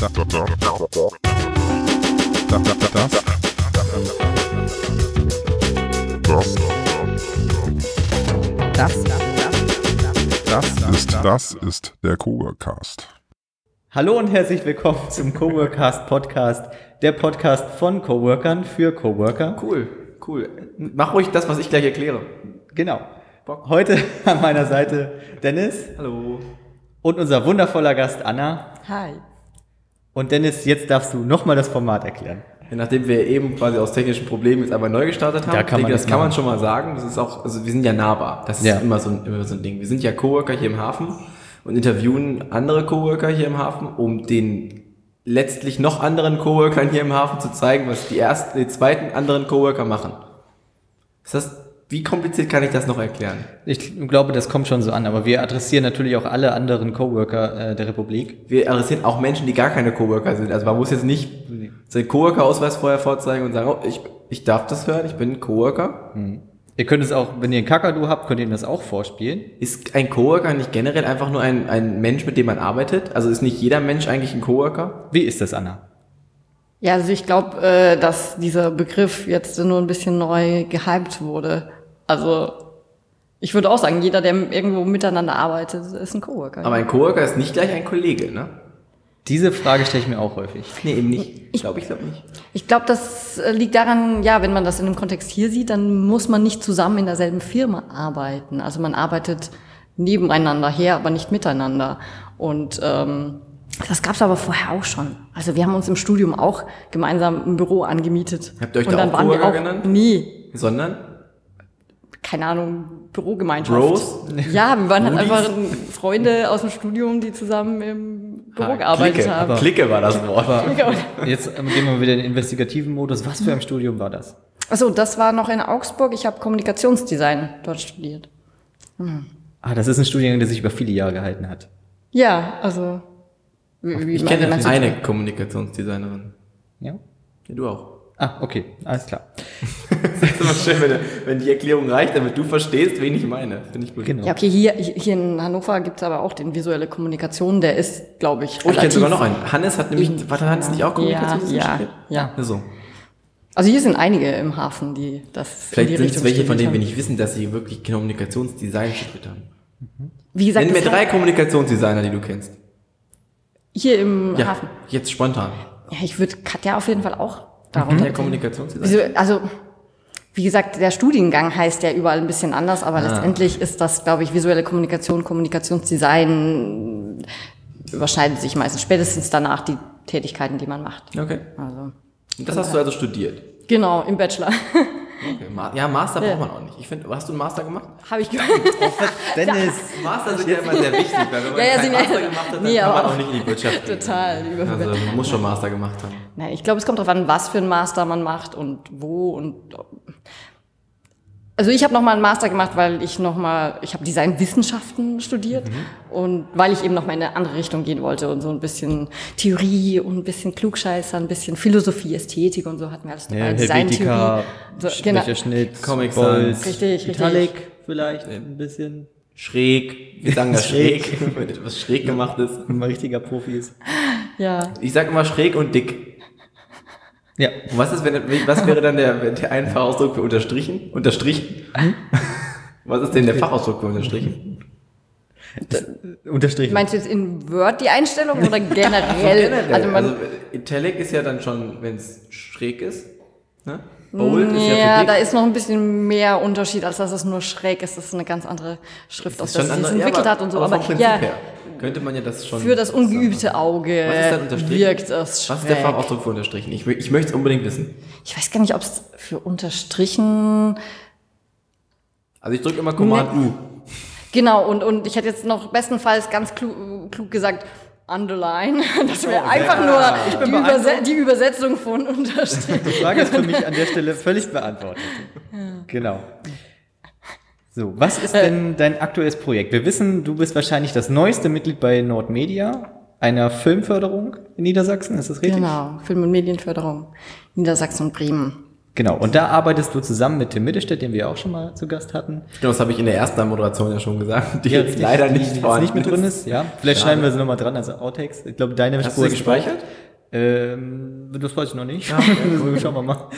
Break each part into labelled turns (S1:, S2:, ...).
S1: Das, das, das, das ist das ist der Coworkast.
S2: Hallo und herzlich willkommen zum Coworkast Podcast, der Podcast von Coworkern für Coworker.
S3: Cool, cool. Mach ruhig das, was ich gleich erkläre.
S2: Genau. Heute an meiner Seite Dennis.
S3: Hallo.
S2: Und unser wundervoller Gast Anna.
S4: Hi.
S2: Und Dennis, jetzt darfst du nochmal das Format erklären.
S3: Nachdem wir eben quasi aus technischen Problemen jetzt einmal neu gestartet haben,
S2: da kann
S3: denke, das kann man schon mal sagen. Das ist auch, also wir sind ja nahbar. Das ist
S2: Ja.
S3: immer, so ein, immer so ein Ding. Wir sind ja Coworker hier im Hafen und interviewen andere Coworker hier im Hafen, um den letztlich noch anderen Coworkern hier im Hafen zu zeigen, was die ersten, die zweiten anderen Coworker machen. Ist das, wie kompliziert kann ich das noch erklären?
S2: Ich glaube, das kommt schon so an, aber wir adressieren natürlich auch alle anderen Coworker äh, der Republik.
S3: Wir adressieren auch Menschen, die gar keine Coworker sind. Also man muss jetzt nicht seinen Coworker-Ausweis vorher vorzeigen und sagen, oh, ich, ich darf das hören, ich bin Coworker.
S2: Ihr könnt es auch, wenn ihr einen Kakadu habt, könnt ihr das auch vorspielen.
S3: Ist ein Coworker nicht generell einfach nur ein, ein Mensch, mit dem man arbeitet? Also ist nicht jeder Mensch eigentlich ein Coworker?
S2: Wie ist das, Anna?
S4: Ja, also ich glaube, äh, dass dieser Begriff jetzt nur ein bisschen neu gehypt wurde. Also ich würde auch sagen, jeder, der irgendwo miteinander arbeitet, ist ein Coworker.
S3: Aber ein Coworker ist nicht gleich ein Kollege, ne?
S2: Diese Frage stelle ich mir auch häufig.
S3: Nee, eben nicht. Ich glaube, ich glaube nicht.
S4: ich glaube, das äh, liegt daran, ja, wenn man das in einem Kontext hier sieht, dann muss man nicht zusammen in derselben Firma arbeiten. Also man arbeitet nebeneinander her, aber nicht miteinander. Und ähm, das gab es aber vorher auch schon. Also wir haben uns im Studium auch gemeinsam ein Büro angemietet.
S3: Habt ihr euch
S4: Und
S3: da
S4: dann
S3: auch
S4: waren wir
S3: Coworker
S4: auch
S3: genannt?
S4: nie
S3: Sondern?
S4: Keine Ahnung, Bürogemeinschaft.
S3: Bros?
S4: Ja, wir waren halt einfach Freunde aus dem Studium, die zusammen im Büro
S3: Ah,
S4: gearbeitet
S3: Clique.
S4: haben.
S3: Clique war das Wort.
S2: Aber jetzt gehen wir wieder in den investigativen Modus. Was für ein Studium war das?
S4: Achso, das war noch in Augsburg. Ich habe Kommunikationsdesign dort studiert.
S2: Ah, das ist ein Studiengang, der sich über viele Jahre gehalten hat.
S4: Ja, also. Wie, wie
S3: Ich kenne eine Kommunikationsdesignerin.
S2: Ja?
S3: Ja, du auch.
S2: Ah, okay, alles klar.
S3: Das ist immer schön, wenn, wenn die Erklärung reicht, damit du verstehst, wen ich meine. Finde ich gut.
S2: Genau.
S4: Ja, okay, hier, hier in Hannover gibt's aber auch den visuelle Kommunikation, der ist, glaube ich,
S3: Oh, ich kenne sogar noch einen. Hannes hat nämlich, war Hannes nicht auch
S4: Ja,
S3: Kommunikationswissenschaft?
S4: ja, ja.
S3: So.
S4: Also hier sind einige im Hafen, die das in
S3: Vielleicht sind es welche, von denen wir nicht wissen, dass sie wirklich Kommunikationsdesign studiert haben.
S4: haben. Wie gesagt,
S3: Nenn mir drei Kommunikationsdesigner, die du kennst.
S4: hier im
S3: Ja,
S4: Hafen.
S3: jetzt spontan.
S4: Ja, ich würde Katja auf jeden Fall auch darunter.
S3: Der Kommunikationsdesign.
S4: Also, wie gesagt, der Studiengang heißt ja überall ein bisschen anders,
S3: Ah.
S4: aber letztendlich ist das, glaube ich, visuelle Kommunikation, Kommunikationsdesign überschneiden sich meistens spätestens danach die Tätigkeiten, die man macht.
S3: Okay.
S4: Also,
S3: Und das hast du also studiert.
S4: genau, im Bachelor.
S3: Okay. Ma- Ja, Master
S4: Ja.
S3: braucht man auch nicht. Ich finde, hast du einen Master gemacht?
S4: Habe ich gemacht.
S2: Dennis!
S3: Master sind ja immer sehr wichtig, weil wenn man
S4: Ja, ja,
S3: keinen Master gemacht hat, dann
S4: Nee,
S3: kann man auch nicht in die Wirtschaft gehen.
S4: Total überbewertet.
S3: Also man muss schon Master gemacht haben.
S4: Nein, ich glaube, es kommt darauf an, was für ein Master man macht und wo und also ich habe noch mal einen Master gemacht, weil ich noch mal ich habe Designwissenschaften studiert und weil ich eben noch mal in eine andere Richtung gehen wollte und so ein bisschen Theorie und ein bisschen Klugscheißer, ein bisschen Philosophie, Ästhetik und so hatten wir alles dabei.
S2: Ja, Helvetica,
S4: so, genau.
S2: Schnitt,
S3: Comic Sans.
S4: Richtig, richtig.
S2: Italic vielleicht ein bisschen.
S3: Schräg. Wir sagen das
S2: Schräg.
S3: schräg, wenn etwas schräg gemacht ist.
S2: Wenn man richtiger Profi ist.
S4: Ja,
S3: Ich sag immer schräg und dick.
S2: Ja.
S3: Und was, ist, wenn, was wäre dann der, der ein Fachausdruck für unterstrichen? Unterstrichen? Was ist denn der Fachausdruck für unterstrichen?
S2: Unterstrichen.
S4: meinst du jetzt in Word die Einstellung oder generell?
S3: Also,
S4: man
S3: also Italic ist ja dann schon, wenn es schräg ist. Ne? Bold ist ja
S4: Ja,
S3: für
S4: da ist noch ein bisschen mehr Unterschied, als dass es nur schräg ist. Das ist eine ganz andere Schrift, aus der sich das
S3: anders- ja,
S4: entwickelt
S3: aber-
S4: hat und so.
S3: Aber
S4: Aber, ja,
S3: könnte man ja das schon.
S4: für das ungeübte Auge
S3: Was ist dann unterstrichen?
S4: wirkt es schräg.
S3: Was ist der Fachausdruck für unterstrichen? Ich, ich möchte es unbedingt wissen.
S4: Ich weiß gar nicht, ob es für unterstrichen...
S3: Also ich drücke immer Command U.
S4: Genau, und, und ich hätte jetzt noch bestenfalls ganz klug, klug gesagt, underline. Das wäre einfach nur die, Überse die Übersetzung von unterstrichen.
S2: Die Frage ist für mich an der Stelle völlig beantwortet. Genau. So, was ist denn dein aktuelles Projekt? Wir wissen, du bist wahrscheinlich das neueste Mitglied bei Nordmedia, einer Filmförderung in Niedersachsen, ist das richtig?
S4: Genau, Film- und Medienförderung, Niedersachsen und Bremen.
S2: Genau, und da arbeitest du zusammen mit Tim Mittelstädt, den wir auch schon mal zu Gast hatten.
S3: Genau, das habe ich in der ersten Moderation ja schon gesagt, die
S2: Ja,
S3: jetzt leider
S2: die-
S3: nicht
S2: die jetzt nicht mit drin ist. Ja, vielleicht
S3: Schade.
S2: schneiden wir sie nochmal dran, also Outtakes. Ich glaube, deine
S3: Hast du sie
S2: ist-
S3: gespeichert?
S2: Ähm, das weiß ich noch nicht.
S3: Ja, okay,
S2: Schauen wir mal.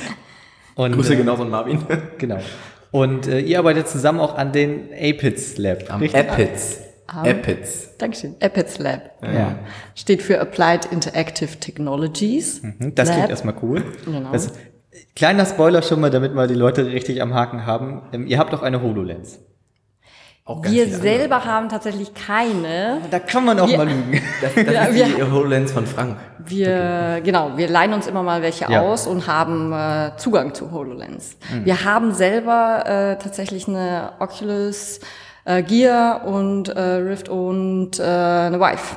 S2: Und,
S3: Grüße
S2: äh,
S3: genauso an Marvin.
S2: Genau. Und äh, ihr arbeitet zusammen auch an den APITS Lab.
S3: Am
S2: richtig?
S3: Epids. Epids.
S4: Dankeschön. Epitz Lab.
S2: Ja.
S4: Steht für Applied Interactive Technologies.
S2: Hm, Das
S4: Lab.
S2: klingt erstmal cool.
S4: Genau.
S2: Das, kleiner Spoiler schon mal, damit mal die Leute richtig am Haken haben. Ähm, ihr habt auch eine HoloLens.
S3: Auch ganz
S4: Wir selber haben tatsächlich keine.
S2: Da kann man auch
S4: Wir-
S2: mal lügen.
S3: andere. Das, das
S4: Ja,
S3: ist die HoloLens von Frank.
S4: Wir, genau, wir leihen uns immer mal welche
S2: Ja.
S4: aus und haben äh, Zugang zu HoloLens. Wir haben selber äh, tatsächlich eine Oculus äh, Gear und äh, Rift und äh, eine Vive.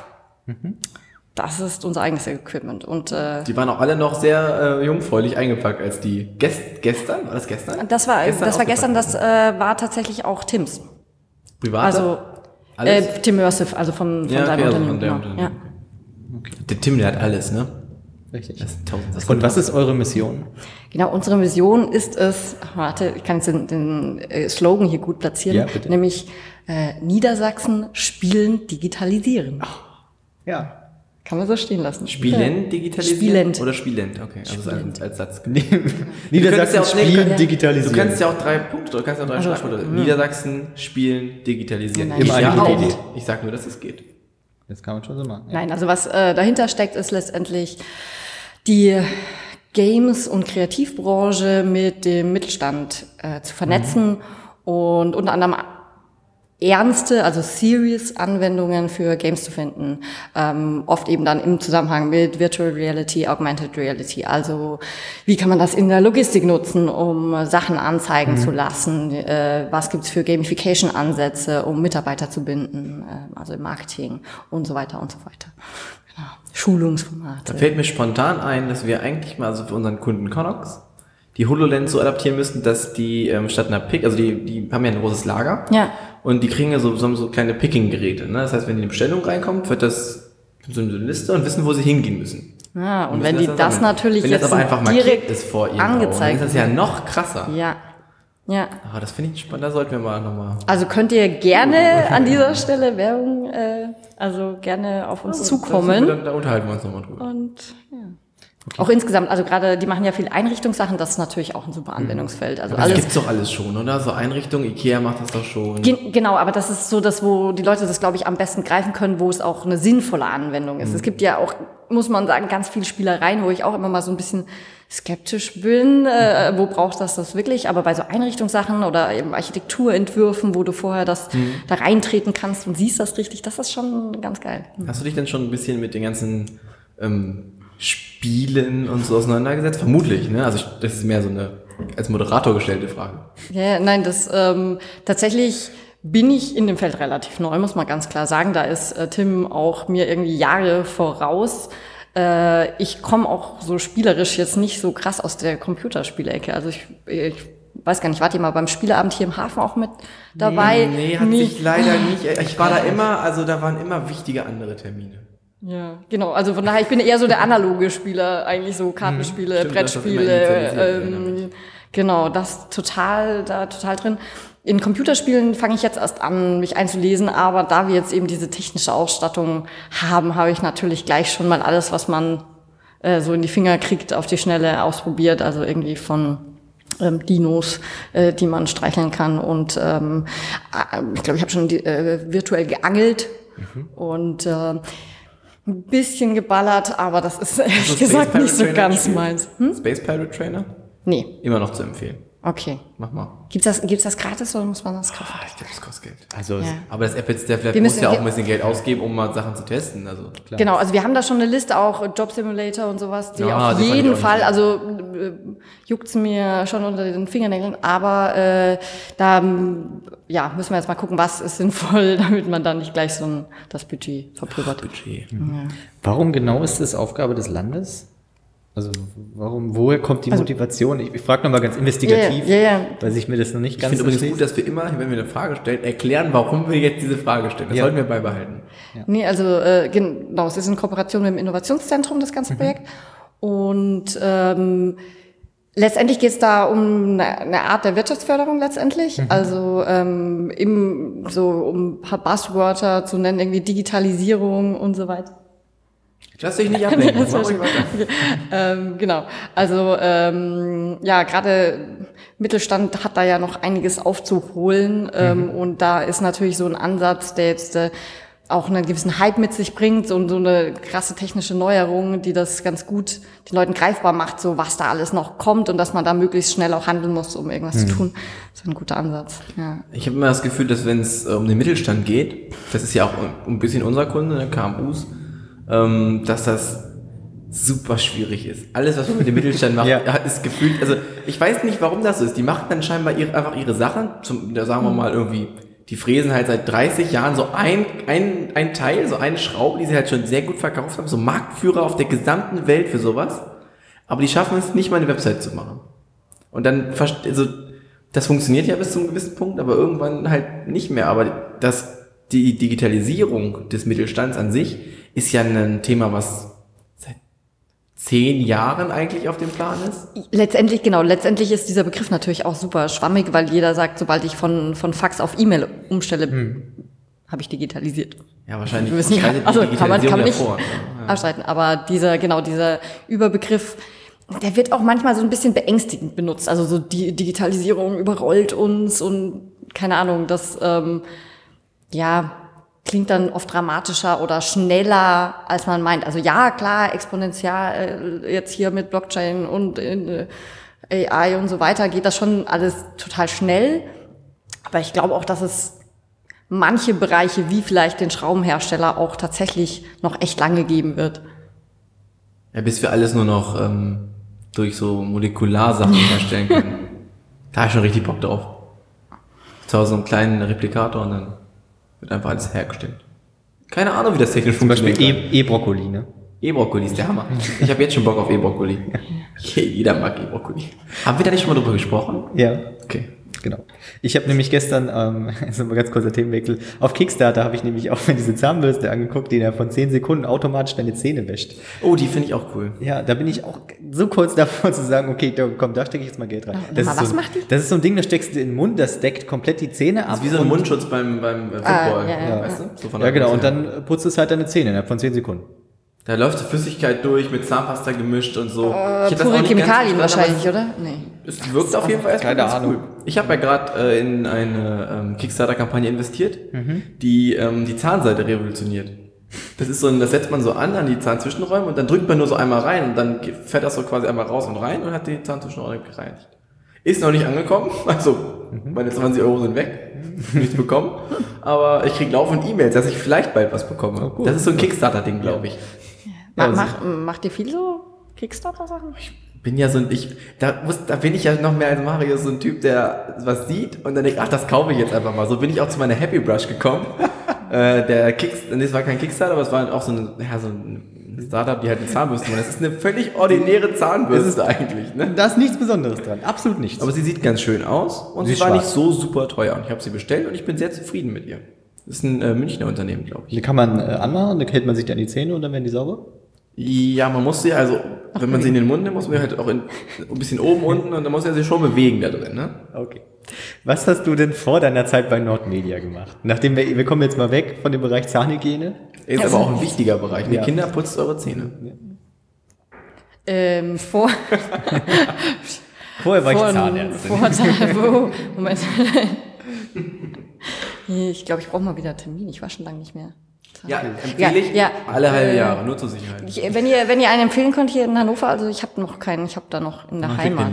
S4: Das ist unser eigenes Equipment. Und äh,
S3: Die waren auch alle noch sehr äh, jungfräulich eingepackt, als die gest gestern, war das gestern?
S4: das war,
S3: Gestern
S4: das war gestern, das äh, war tatsächlich auch Tims.
S3: Private?
S4: Also
S3: Alles?
S4: äh, Timmersive, also von, von
S3: Ja,
S4: seinem
S3: okay, also
S4: Unternehmen.
S3: von dem
S4: genau.
S3: Unternehmen.
S4: Ja.
S3: Der Tim, der hat alles, ne?
S2: Richtig.
S3: Das ist tausend. Das
S2: Und was ist eure Mission?
S4: Genau, unsere Mission ist es, warte, ich kann jetzt den, den äh, Slogan hier gut platzieren,
S2: Ja, bitte.
S4: nämlich äh, Niedersachsen spielen, digitalisieren.
S2: Ja.
S4: Kann man so stehen lassen.
S3: Spielend digitalisieren?
S4: Spielend.
S3: Oder spielend, okay. Also als, als Satz.
S2: Niedersachsen
S3: ja auch-
S2: spielen,
S3: ja.
S2: digitalisieren.
S3: Du kannst ja auch drei Punkte, du kannst ja auch drei
S4: Also,
S3: Schlagworte. Niedersachsen, spielen, digitalisieren.
S4: Nein.
S3: Ich
S2: Immer
S3: ja
S2: eine gute
S3: auch.
S2: Idee.
S3: Ich sag nur, dass es geht.
S2: das kann man schon so machen. Ja.
S4: Nein, also was äh, dahinter steckt, ist letztendlich die Games- und Kreativbranche mit dem Mittelstand äh, zu vernetzen und unter anderem ernste, also serious Anwendungen für Games zu finden. Ähm, oft eben dann im Zusammenhang mit Virtual Reality, Augmented Reality. Also wie kann man das in der Logistik nutzen, um Sachen anzeigen zu lassen? Äh, was gibt's für Gamification-Ansätze, um Mitarbeiter zu binden? Äh, also im Marketing und so weiter und so weiter. Genau.
S3: Da
S4: Schulungsformate.
S3: fällt mir spontan ein, dass wir eigentlich mal so für unseren Kunden Connox die HoloLens so adaptieren müssten, dass die ähm, statt einer Pick, also die, die haben ja ein großes Lager
S4: Ja.
S3: und die kriegen ja so, so, so kleine Picking-Geräte. Ne? Das heißt, wenn die in die Bestellung reinkommt, wird das so eine Liste und wissen, wo sie hingehen müssen.
S4: Ja, und
S3: müssen
S4: wenn die das
S3: sammeln.
S4: natürlich
S3: wenn
S4: jetzt
S3: das aber einfach
S4: direkt
S3: ist vor ihrem
S4: angezeigt
S3: Augen, dann ist das ja noch krasser.
S4: Ja. Ja.
S3: Ah, das finde ich spannend, da sollten wir mal nochmal.
S4: Also könnt ihr gerne an dieser Stelle Werbung, äh, also gerne auf uns zukommen.
S3: Da, da unterhalten wir uns nochmal drüber.
S4: Und ja. Auch insgesamt, also gerade, die machen ja viel Einrichtungssachen, das ist natürlich auch ein super Anwendungsfeld. Also
S3: Das
S4: alles.
S3: gibt's doch alles schon, oder? So Einrichtungen, Ikea macht das doch schon.
S4: Gen genau, aber das ist so das, wo die Leute das, glaube ich, am besten greifen können, wo es auch eine sinnvolle Anwendung ist. Es gibt ja auch, muss man sagen, ganz viele Spielereien, wo ich auch immer mal so ein bisschen skeptisch bin, äh, wo braucht das das wirklich? Aber bei so Einrichtungssachen oder eben Architekturentwürfen, wo du vorher das da reintreten kannst und siehst das richtig, das ist schon ganz geil.
S3: Hast du dich denn schon ein bisschen mit den ganzen ähm, Spielen und so auseinandergesetzt? Vermutlich, ne? Also das ist mehr so eine als Moderator gestellte Frage.
S4: Ja, ja, nein, das ähm, tatsächlich bin ich in dem Feld relativ neu, muss man ganz klar sagen. Da ist äh, Tim auch mir irgendwie Jahre voraus. Äh, ich komme auch so spielerisch jetzt nicht so krass aus der Computerspielecke. Also ich, ich weiß gar nicht, wart ihr mal beim Spieleabend hier im Hafen auch mit dabei?
S3: Nee, nee hat sich leider nicht. Ich war da immer, also da waren immer wichtige andere Termine.
S4: Ja, genau. Also von daher, ich bin eher so der analoge Spieler, eigentlich so Kartenspiele,
S3: Stimmt,
S4: Brettspiele. Ähm, genau, das total, da total drin. In Computerspielen fange ich jetzt erst an, mich einzulesen, aber da wir jetzt eben diese technische Ausstattung haben, habe ich natürlich gleich schon mal alles, was man äh, so in die Finger kriegt, auf die Schnelle ausprobiert. Also irgendwie von ähm, Dinos, äh, die man streicheln kann. Und ähm, äh, ich glaube, ich habe schon die, äh, virtuell geangelt und äh, ein bisschen geballert, aber das ist ehrlich
S3: Hast du
S4: gesagt
S3: Space
S4: nicht so
S3: Pirate Trainer
S4: ganz meins. Hm?
S3: Space Pirate Trainer?
S4: Nee,
S3: Immer noch zu empfehlen.
S4: Okay.
S3: Mach mal.
S4: Gibt's das, gibt's das gratis oder muss man das kaufen?
S3: Ah, ich glaube, das kostet Geld.
S2: Also,
S4: Ja.
S3: Aber das App jetzt, der vielleicht
S4: Wir
S3: muss ja auch ein bisschen Geld ausgeben, um mal Sachen zu testen. Also klar.
S4: Genau, also wir haben da schon eine Liste, auch Job Simulator und sowas, die
S3: Ja,
S4: auf
S3: die
S4: jeden Fall, also äh, juckt's mir schon unter den Fingernägeln, aber äh, da ja, müssen wir jetzt mal gucken, was ist sinnvoll, damit man dann nicht gleich so ein, das Budget verpulvert.
S3: Budget.
S2: warum genau ist das Aufgabe des Landes? Also, warum, woher kommt die Motivation? Ich, ich frage nochmal ganz investigativ,
S4: Ja, ja, ja.
S2: weil ich mir das noch nicht
S3: Ich
S2: ganz
S3: finde übrigens gut, dass wir immer, wenn wir eine Frage stellen, erklären, warum wir jetzt diese Frage stellen. Das
S2: Ja.
S3: sollten wir beibehalten.
S4: Nee, also äh, genau, es ist in Kooperation mit dem Innovationszentrum, das ganze Projekt. Und ähm, Letztendlich geht es da um eine, eine Art der Wirtschaftsförderung letztendlich. Also ähm, im, so um ein paar Buzzwörter zu nennen, irgendwie Digitalisierung und so weiter.
S3: Lass dich nicht ablenken.
S4: Schon-
S3: weiter.
S4: ähm, genau. Also ähm, ja, gerade Mittelstand hat da ja noch einiges aufzuholen ähm, und da ist natürlich so ein Ansatz, der jetzt äh, auch einen gewissen Hype mit sich bringt und so eine krasse technische Neuerung, die das ganz gut den Leuten greifbar macht, so was da alles noch kommt und dass man da möglichst schnell auch handeln muss, um irgendwas zu tun. Das ist ein guter Ansatz. Ja.
S3: Ich habe immer das Gefühl, dass wenn es äh, um den Mittelstand geht, das ist ja auch ein bisschen unser Kunde, ne, KMUs, ähm, dass das super schwierig ist. Alles, was man mit dem Mittelstand macht,
S2: Ja.
S3: ist gefühlt, also ich weiß nicht, warum das so ist. Die machen dann scheinbar ihre, einfach ihre Sachen, zum, da sagen wir mal irgendwie, die fräsen halt seit 30 Jahren so ein, ein, ein Teil, so eine Schraube, die sie halt schon sehr gut verkauft haben, so Marktführer auf der gesamten Welt für sowas. Aber die schaffen es nicht mal eine Website zu machen. Und dann, also, das funktioniert ja bis zu einem gewissen Punkt, aber irgendwann halt nicht mehr. Aber das, die Digitalisierung des Mittelstands an sich ist ja ein Thema, was seit zehn Jahren eigentlich auf dem Plan ist.
S4: Letztendlich, genau, letztendlich ist dieser Begriff natürlich auch super schwammig, weil jeder sagt, sobald ich von, von Fax auf E-Mail umstelle, habe ich digitalisiert.
S3: Ja, wahrscheinlich.
S4: Wir wissen
S3: die
S4: also kann man, kann man nicht
S3: Digitalisierung ja vor.
S4: abstreiten. Aber dieser, genau, dieser Überbegriff, der wird auch manchmal so ein bisschen beängstigend benutzt. Also so die Digitalisierung überrollt uns und keine Ahnung, das, ähm, ja, klingt dann oft dramatischer oder schneller, als man meint. Also ja, klar, exponentiell äh, jetzt hier mit Blockchain und äh, AI und so weiter geht das schon alles total schnell. Aber ich glaube auch, dass es manche Bereiche, wie vielleicht den Schraubenhersteller, auch tatsächlich noch echt lange geben wird.
S3: Ja, bis wir alles nur noch ähm, durch so Molekularsachen herstellen können. Da habe ich schon richtig Bock drauf. Zu Hause so einen kleinen Replikator und dann wird einfach alles hergestellt. Keine Ahnung, wie das technisch
S2: Zum Beispiel
S3: funktioniert.
S2: E- E-Brokkoli, ne?
S3: E-Brokkoli ist der Hammer. Ich habe jetzt schon Bock auf E-Brokkoli. Jeder mag E-Brokkoli. Haben wir da nicht schon mal drüber gesprochen?
S2: Ja.
S3: Okay.
S2: Genau. Ich habe nämlich gestern, ähm, also mal ganz kurzer Themenwechsel, auf Kickstarter habe ich nämlich auch mir diese Zahnbürste angeguckt, die da von 10 Sekunden automatisch deine Zähne wäscht.
S3: Oh, die finde ich auch cool.
S2: Ja, da bin ich auch so kurz davor zu sagen, okay, da, komm, da stecke ich jetzt mal Geld rein. Das
S4: mal,
S2: ist so,
S4: was
S2: ein-
S4: macht die?
S2: Das ist so ein Ding, das steckst du in den Mund, das deckt komplett die Zähne ab.
S3: Das ist wie so ein
S2: und-
S3: Mundschutz beim, beim äh,
S4: Ah,
S3: Football.
S4: ja, ja,
S3: weißt du? So von
S2: Ja, genau, und dann putzt es halt deine Zähne innerhalb von 10 Sekunden.
S3: Da läuft die Flüssigkeit durch, mit Zahnpasta gemischt und so.
S4: Äh, pure Chemikalien wahrscheinlich, oder? Nee.
S3: Es wirkt auf jeden Fall erstmal
S2: keine
S3: ganz
S2: Ahnung.
S3: cool. Ich habe ja gerade äh, in eine ähm, Kickstarter-Kampagne investiert,
S2: Mhm.
S3: die ähm, die Zahnseite revolutioniert. Das ist so ein, das setzt man so an an die Zahnzwischenräume und dann drückt man nur so einmal rein und dann fährt das so quasi einmal raus und rein und hat die Zahnzwischenräume gereinigt. Ist noch nicht angekommen, also
S2: Mhm.
S3: meine 20 Euro sind weg, nichts bekommen, aber ich krieg laufend E-Mails, dass ich vielleicht bald was bekomme.
S2: Oh,
S3: das ist so ein Kickstarter-Ding, glaube ich.
S4: Ma
S2: also-
S4: mach, macht ihr viel so Kickstarter-Sachen?
S3: bin ja so ein, ich, da muss, da bin ich ja noch mehr als Mario so ein Typ, der was sieht und dann denkt, ach, das kaufe ich jetzt einfach mal. So bin ich auch zu meiner Happy Brush gekommen. äh, der Kicks, nee, es war kein Kickstarter, aber es war auch so ein, ja, so ein Startup, die halt eine Zahnbürste machen. Das ist eine völlig ordinäre Zahnbürste eigentlich, ne?
S2: Da ist nichts Besonderes dran, absolut nichts.
S3: Aber sie sieht ganz schön aus und
S2: Sie
S3: sie,
S2: ist
S3: war
S2: schwarz.
S3: nicht so super teuer. Und ich habe sie bestellt und ich bin sehr zufrieden mit ihr. Das ist ein äh, Münchner Unternehmen, glaube ich.
S2: die kann man äh, anmachen, dann hält man sich dann die Zähne und dann werden die sauber.
S3: Ja, man muss sie, also, wenn man sie in den Mund nimmt, muss man halt auch in, ein bisschen oben, unten und dann muss er sich schon bewegen da drin, ne?
S2: Okay. Was hast du denn vor deiner Zeit bei Nordmedia gemacht? Nachdem wir, wir kommen jetzt mal weg von dem Bereich Zahnhygiene.
S3: Ist aber auch ein wichtiger Bereich. Ne?
S2: Ja.
S3: Kinder, putzt eure Zähne.
S4: Ähm, vor,
S2: Vorher war ich
S4: vor,
S2: Zahnärztin.
S4: Vorteil, wo, Moment. Ich glaube, ich brauche mal wieder einen Termin. Ich war schon lange nicht mehr.
S3: Ja,
S4: Ja,
S3: empfehle ich
S4: ja.
S3: alle halbe
S4: Äh,
S3: Jahre, nur zur Sicherheit.
S4: Ich, wenn ihr, wenn ihr einen empfehlen könnt hier in Hannover, also ich habe noch keinen, ich habe da noch in der
S3: den
S4: Heimat.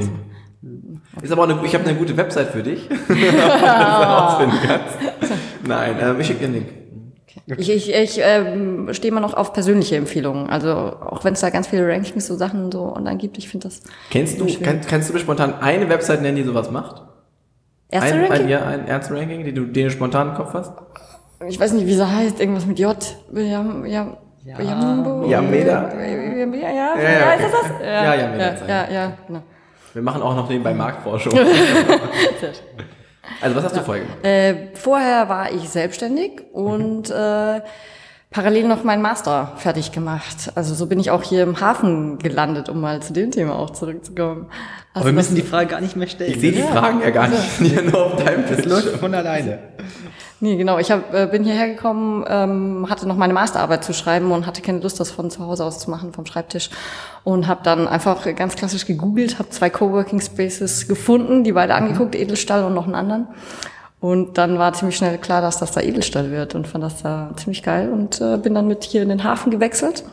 S3: Ist aber auch eine, ich habe eine gute Website für dich. Nein, ähm, ich schicke dir den Link.
S4: Ich, ich, ich ähm, stehe immer noch auf persönliche Empfehlungen. Also auch wenn es da ganz viele Rankings so Sachen so online gibt, ich finde das
S3: Kennst du, kann, kannst du mir spontan eine Website nennen, die sowas macht?
S4: erste
S3: ein,
S4: Ranking.
S3: Ein, ja, ein Ärzte-Ranking, den du, den du spontan im Kopf hast?
S4: Ich weiß nicht, wie sie heißt, irgendwas mit J. Ja, ja. Jambo.
S3: Ja, Meda.
S4: Ja, ja, ja,
S3: Ja,
S4: ja,
S3: ja,
S4: ist das das?
S3: Ja, ja, Meda
S4: ja, ja, ja, genau.
S3: Wir machen auch noch nebenbei Marktforschung.
S4: Sehr schön.
S3: Also was hast du vorher gemacht?
S4: Äh, vorher war ich selbstständig und äh, parallel noch meinen Master fertig gemacht. Also so bin ich auch hier im Hafen gelandet, um mal zu dem Thema auch zurückzukommen. Also
S2: Aber wir
S4: das-
S2: müssen die Frage gar nicht mehr stellen.
S3: Ich sehe die Fragen ja gar nicht, ja nur auf deinem
S2: Das
S3: Bildschirm.
S2: läuft von alleine.
S4: Nee, genau. Ich hab, äh, bin hierher gekommen, ähm, hatte noch meine Masterarbeit zu schreiben und hatte keine Lust, das von zu Hause aus zu machen, vom Schreibtisch. Und habe dann einfach ganz klassisch gegoogelt, habe zwei Coworking Spaces gefunden, die beide angeguckt, Edelstahl und noch einen anderen. Und dann war ziemlich schnell klar, dass das da Edelstahl wird und fand das da ziemlich geil und äh, bin dann mit hier in den Hafen gewechselt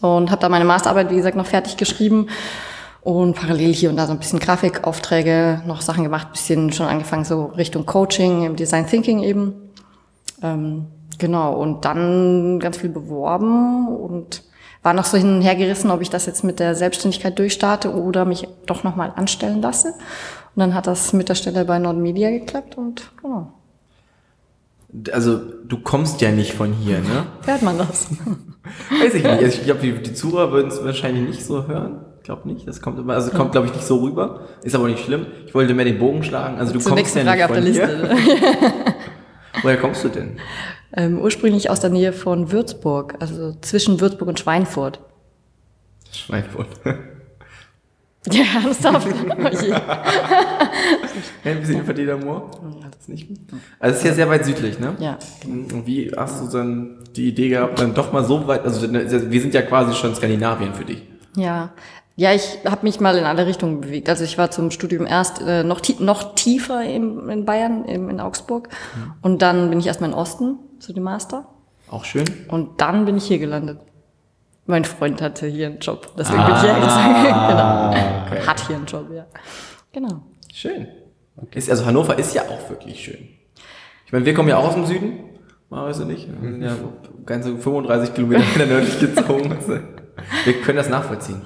S4: und habe da meine Masterarbeit, wie gesagt, noch fertig geschrieben und parallel hier und da so ein bisschen Grafikaufträge, noch Sachen gemacht, bisschen schon angefangen so Richtung Coaching, im Design Thinking eben. Ähm, genau, und dann ganz viel beworben und war noch so hin und her gerissen, ob ich das jetzt mit der Selbstständigkeit durchstarte oder mich doch nochmal anstellen lasse. Und dann hat das mit der Stelle bei Nordmedia geklappt und genau,
S3: Also, du kommst ja nicht von hier, ne?
S4: hört man das.
S3: Weiß ich nicht. Also ich glaube, die, die Zuhörer würden es wahrscheinlich nicht so hören. Ich glaube nicht. Das kommt also kommt, glaube ich, nicht so rüber. Ist aber nicht schlimm. Ich wollte mehr den Bogen schlagen. Also du
S4: Zur
S3: kommst
S4: nächsten
S3: ja
S4: Frage
S3: nicht
S4: auf der. Liste.
S3: Woher kommst du denn?
S4: ähm, ursprünglich aus der Nähe von Würzburg, also zwischen Würzburg und Schweinfurt.
S3: Schweinfurt.
S4: Ja, ernsthaft?
S3: Ja, ein bisschen über den Moor. Das ist nicht gut. Also es ist ja sehr weit südlich, ne?
S4: Ja.
S3: Und wie hast du dann die Idee gehabt, dann doch mal so weit, also wir sind ja quasi schon Skandinavien für dich.
S4: Ja. Ja, ich habe mich mal in alle Richtungen bewegt. Also ich war zum Studium erst äh, noch, tie noch tiefer im, in Bayern, im, in Augsburg. Und dann bin ich erstmal in den Osten zu dem Master.
S3: Auch schön.
S4: Und dann bin ich hier gelandet. Mein Freund hatte hier einen Job. Deswegen bin ich hier gezogen. genau. Hat hier einen Job, ja. Genau.
S3: Schön. Ist, also Hannover ist ja auch wirklich schön. Ich meine, wir kommen ja auch aus dem Süden. Marius und ich. Wir sind ja ganze 35 Kilometer nördlich gezogen. Wir können das nachvollziehen.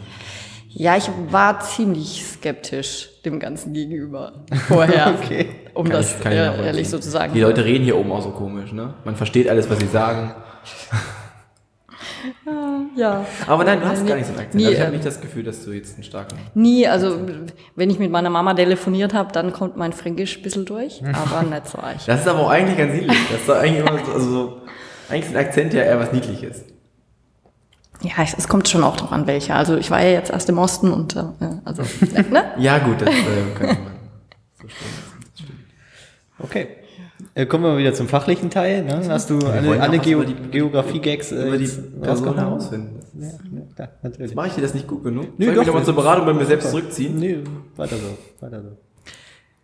S4: Ja, ich war ziemlich skeptisch dem Ganzen gegenüber vorher.
S2: Okay.
S4: Um
S3: Kann
S4: das
S3: ich-
S4: äh, ehrlich so zu sagen.
S3: Die Leute reden hier oben auch so komisch, ne? Man versteht alles, was sie sagen.
S4: Ja.
S3: Aber nein, du hast gar nicht so einen Akzent.
S4: Nie,
S3: also ich habe
S4: ähm,
S3: nicht das Gefühl, dass du jetzt einen starken...
S4: Nie, also wenn ich mit meiner Mama telefoniert habe, dann kommt mein Fränkisch ein bisschen durch, aber nicht so arg.
S3: Das ist aber auch eigentlich ganz niedlich. Das ist eigentlich immer so, also so, eigentlich ist ein Akzent ja eher was Niedliches.
S4: Ja, es, es kommt schon auch drauf an, welcher. Also ich war ja jetzt erst im Osten und äh, also, ne?
S3: Ja gut, das äh, könnte man so stehen lassen.
S2: Okay. Äh, kommen wir mal wieder zum fachlichen Teil. Ne? Hast du alle, alle Geo
S3: über die-
S2: Geografie-Gags äh,
S3: Über die
S2: jetzt
S3: Person herausfinden.
S2: Ja, ja, klar, natürlich.
S3: Mache ich dir das nicht gut genug?
S2: Nee,
S3: Soll ich
S2: doch,
S3: nochmal zur Beratung bei mir selbst zurückziehen?
S2: Nee, weiter so, weiter so.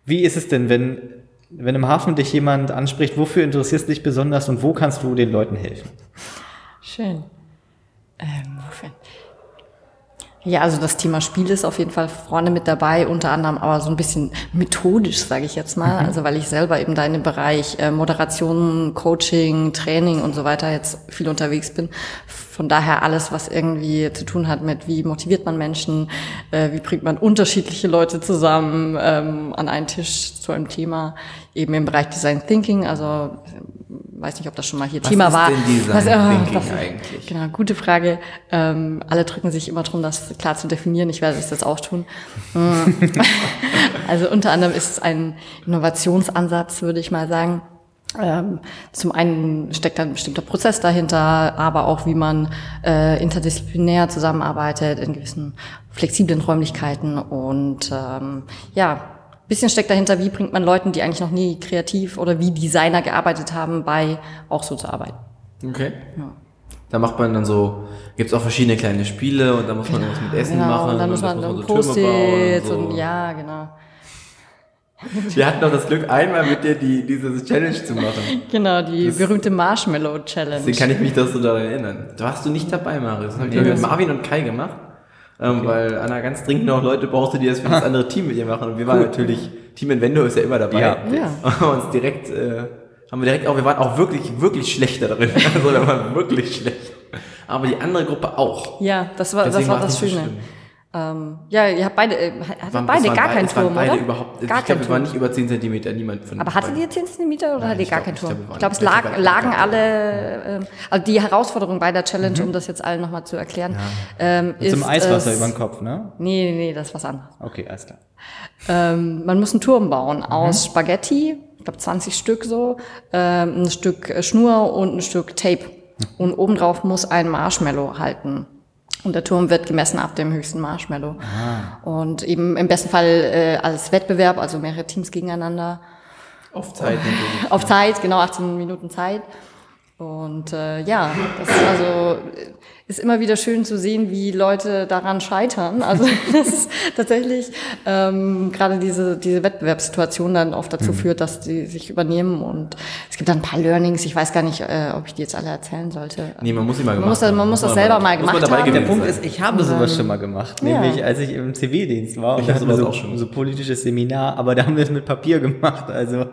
S2: Wie ist es denn, wenn, wenn im Hafen dich jemand anspricht, wofür interessierst du dich besonders und wo kannst du den Leuten helfen?
S4: Schön. Ähm? Ja, also das Thema Spiel ist auf jeden Fall vorne mit dabei, unter anderem aber so ein bisschen methodisch, sage ich jetzt mal. Also weil ich selber eben da in dem Bereich äh, Moderation, Coaching, Training und so weiter jetzt viel unterwegs bin. Von daher alles, was irgendwie zu tun hat mit, wie motiviert man Menschen, äh, wie bringt man unterschiedliche Leute zusammen ähm, an einen Tisch zu einem Thema, eben im Bereich Design Thinking. Also äh, weiß nicht, ob das schon mal hier
S3: Was
S4: Thema
S3: ist
S4: war.
S3: denn Design
S4: Was- ah,
S3: Thinking
S4: das-
S3: eigentlich?
S4: Genau, gute Frage. Ähm, alle drücken sich immer drum, das klar zu definieren. Ich werde es jetzt auch tun. Mm. also unter anderem ist es ein Innovationsansatz, würde ich mal sagen. Ähm, zum einen steckt da ein bestimmter Prozess dahinter, aber auch wie man äh, interdisziplinär zusammenarbeitet in gewissen flexiblen Räumlichkeiten und ähm, ja, bisschen steckt dahinter, wie bringt man Leuten, die eigentlich noch nie kreativ oder wie Designer gearbeitet haben, bei auch so zu arbeiten.
S3: Okay. Da macht man dann so, gibt es auch verschiedene kleine Spiele und da muss man irgendwas mit Essen
S4: Genau,
S3: machen
S4: und dann
S3: und
S4: muss
S3: das
S4: man dann
S3: so Türme bauen
S4: Post-its
S3: und,
S4: und,
S3: so.
S4: ja, genau.
S3: Wir hatten doch das Glück, einmal mit dir die, diese Challenge zu machen.
S4: Genau, die
S3: Das-
S4: berühmte Marshmallow Challenge.
S3: Deswegen kann ich mich das so daran erinnern. Da warst du nicht dabei, Marius. Das habe ich glaub ich, mit Marvin und Kai gemacht. Ähm, Weil Anna ganz dringend noch Leute brauchte, die das für das andere Team mit ihr machen. Und wir waren natürlich, Team Invendo ist ja immer dabei.
S2: Ja.
S4: Ja.
S3: Uns direkt, äh, haben wir direkt auch, wir waren auch wirklich, wirklich schlecht da drin. Also wir waren wirklich schlecht. Aber die andere Gruppe auch.
S4: Ja, das war, das war das
S3: so
S4: Schöne.
S3: schlimm.
S4: Ähm, ja, ihr habt beide, äh, hattet
S3: Waren-
S4: beide
S3: es
S4: gar keinen
S3: es
S4: Turm,
S3: beide
S4: oder?
S3: überhaupt,
S4: gar
S3: ich glaube, wir waren nicht über 10 Zentimeter, niemand von
S4: Aber hattet ihr 10 Zentimeter oder
S3: Nein,
S4: hattet ihr gar
S3: glaub-
S4: keinen Turm? Ich glaube, es
S3: glaub,
S4: lag,
S3: wir waren-
S4: lagen alle, ähm, also die Herausforderung bei der Challenge, um das jetzt allen nochmal zu erklären, ähm, ist
S2: Zum Eiswasser
S4: es-
S2: über den Kopf, ne?
S4: Nee, nee, nee, das ist was anderes.
S2: Okay, alles klar.
S4: Ähm, man muss einen Turm bauen
S3: Mhm.
S4: aus Spaghetti, ich glaube 20 Stück so, ähm, ein Stück äh, Schnur und ein Stück Tape. und obendrauf muss ein Marshmallow halten. Und der Turm wird gemessen ab dem höchsten Marshmallow. Und eben im besten Fall äh, als Wettbewerb, also mehrere Teams gegeneinander.
S3: Auf Zeit natürlich.
S4: Auf Zeit, genau 18 Minuten Zeit. Und äh, ja, das ist also ist immer wieder schön zu sehen, wie Leute daran scheitern. Also das ist tatsächlich ähm, gerade diese diese Wettbewerbssituation dann oft dazu führt, dass die sich übernehmen. Und es gibt dann ein paar Learnings. Ich weiß gar nicht, äh, ob ich die jetzt alle erzählen sollte.
S3: Nee, man muss sie mal
S4: Man
S3: gemacht
S4: muss das- man
S3: haben.
S4: muss das selber mal
S3: man
S4: gemacht haben.
S2: Der Punkt ist, ich habe sowas schon mal gemacht,
S4: Ja.
S2: nämlich als ich im Zivildienst war und
S3: Ich
S2: wir
S3: sowas
S2: so,
S3: auch schon.
S2: so politisches Seminar, aber da haben wir es mit Papier gemacht, also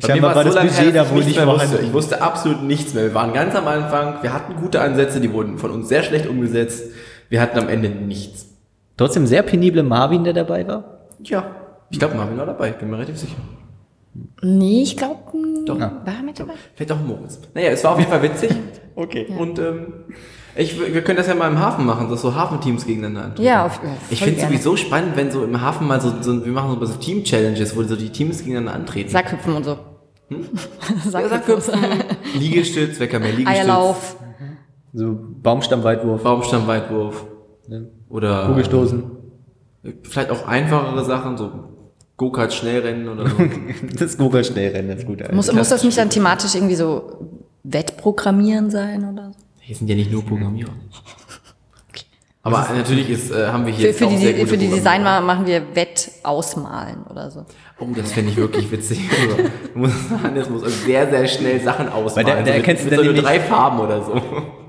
S3: Bei
S2: scheinbar war das
S3: so lange
S2: Budget
S3: her,
S2: da
S3: dass ich
S2: wohl nicht
S3: mehr
S2: vorhanden.
S3: wusste. Ich wusste absolut nichts mehr. Wir waren ganz am Anfang, wir hatten gute Ansätze, die wurden von uns sehr schlecht umgesetzt. Wir hatten am Ende nichts.
S2: Trotzdem sehr penible Marvin, der dabei war.
S3: Ja. Ich glaube, Marvin war dabei, bin mir relativ sicher.
S4: Nee, ich glaube,
S3: Doch.
S4: war er mit dabei?
S3: Vielleicht auch Moritz. Naja, es war auf jeden Fall witzig.
S2: Okay.
S3: Und ähm, ich, wir können das ja mal im Hafen machen, dass so Hafenteams gegeneinander antreten.
S4: Ja, auf, ja,
S3: Ich
S4: voll
S3: finde es sowieso spannend, wenn so im Hafen mal so, so wir machen so Team-Challenges, wo so die Teams gegeneinander antreten.
S4: Sackhüpfen und so.
S3: Hm?
S4: Sackhüpfen.
S3: Liegestütz, wer kann mehr Liegestütz?
S4: Eierlauf.
S2: So Baumstammweitwurf,
S3: Baumstammweitwurf.
S2: ne?
S3: Oder
S2: Kugelstoßen.
S3: vielleicht auch einfachere Sachen, so Go-Kart Schnellrennen oder so.
S2: Das Google-Schnellrennen, das ist gut. Alter.
S4: Muss, muss das nicht dann thematisch irgendwie so Wettprogrammieren sein oder so?
S3: Hier sind ja nicht nur Programmierer. Aber natürlich ist, äh, haben wir hier
S4: Für, für
S3: auch sehr
S4: die,
S3: gute
S4: für die
S3: Programmierer.
S4: Design machen wir Wettausmalen oder so.
S3: Oh, das fände ich wirklich witzig. Also, du musst, Hannes muss sehr, sehr schnell Sachen ausmalen.
S2: der- der
S3: so
S2: erkennst
S3: mit,
S2: du
S3: mit so
S2: dann
S3: nur drei Farben oder so.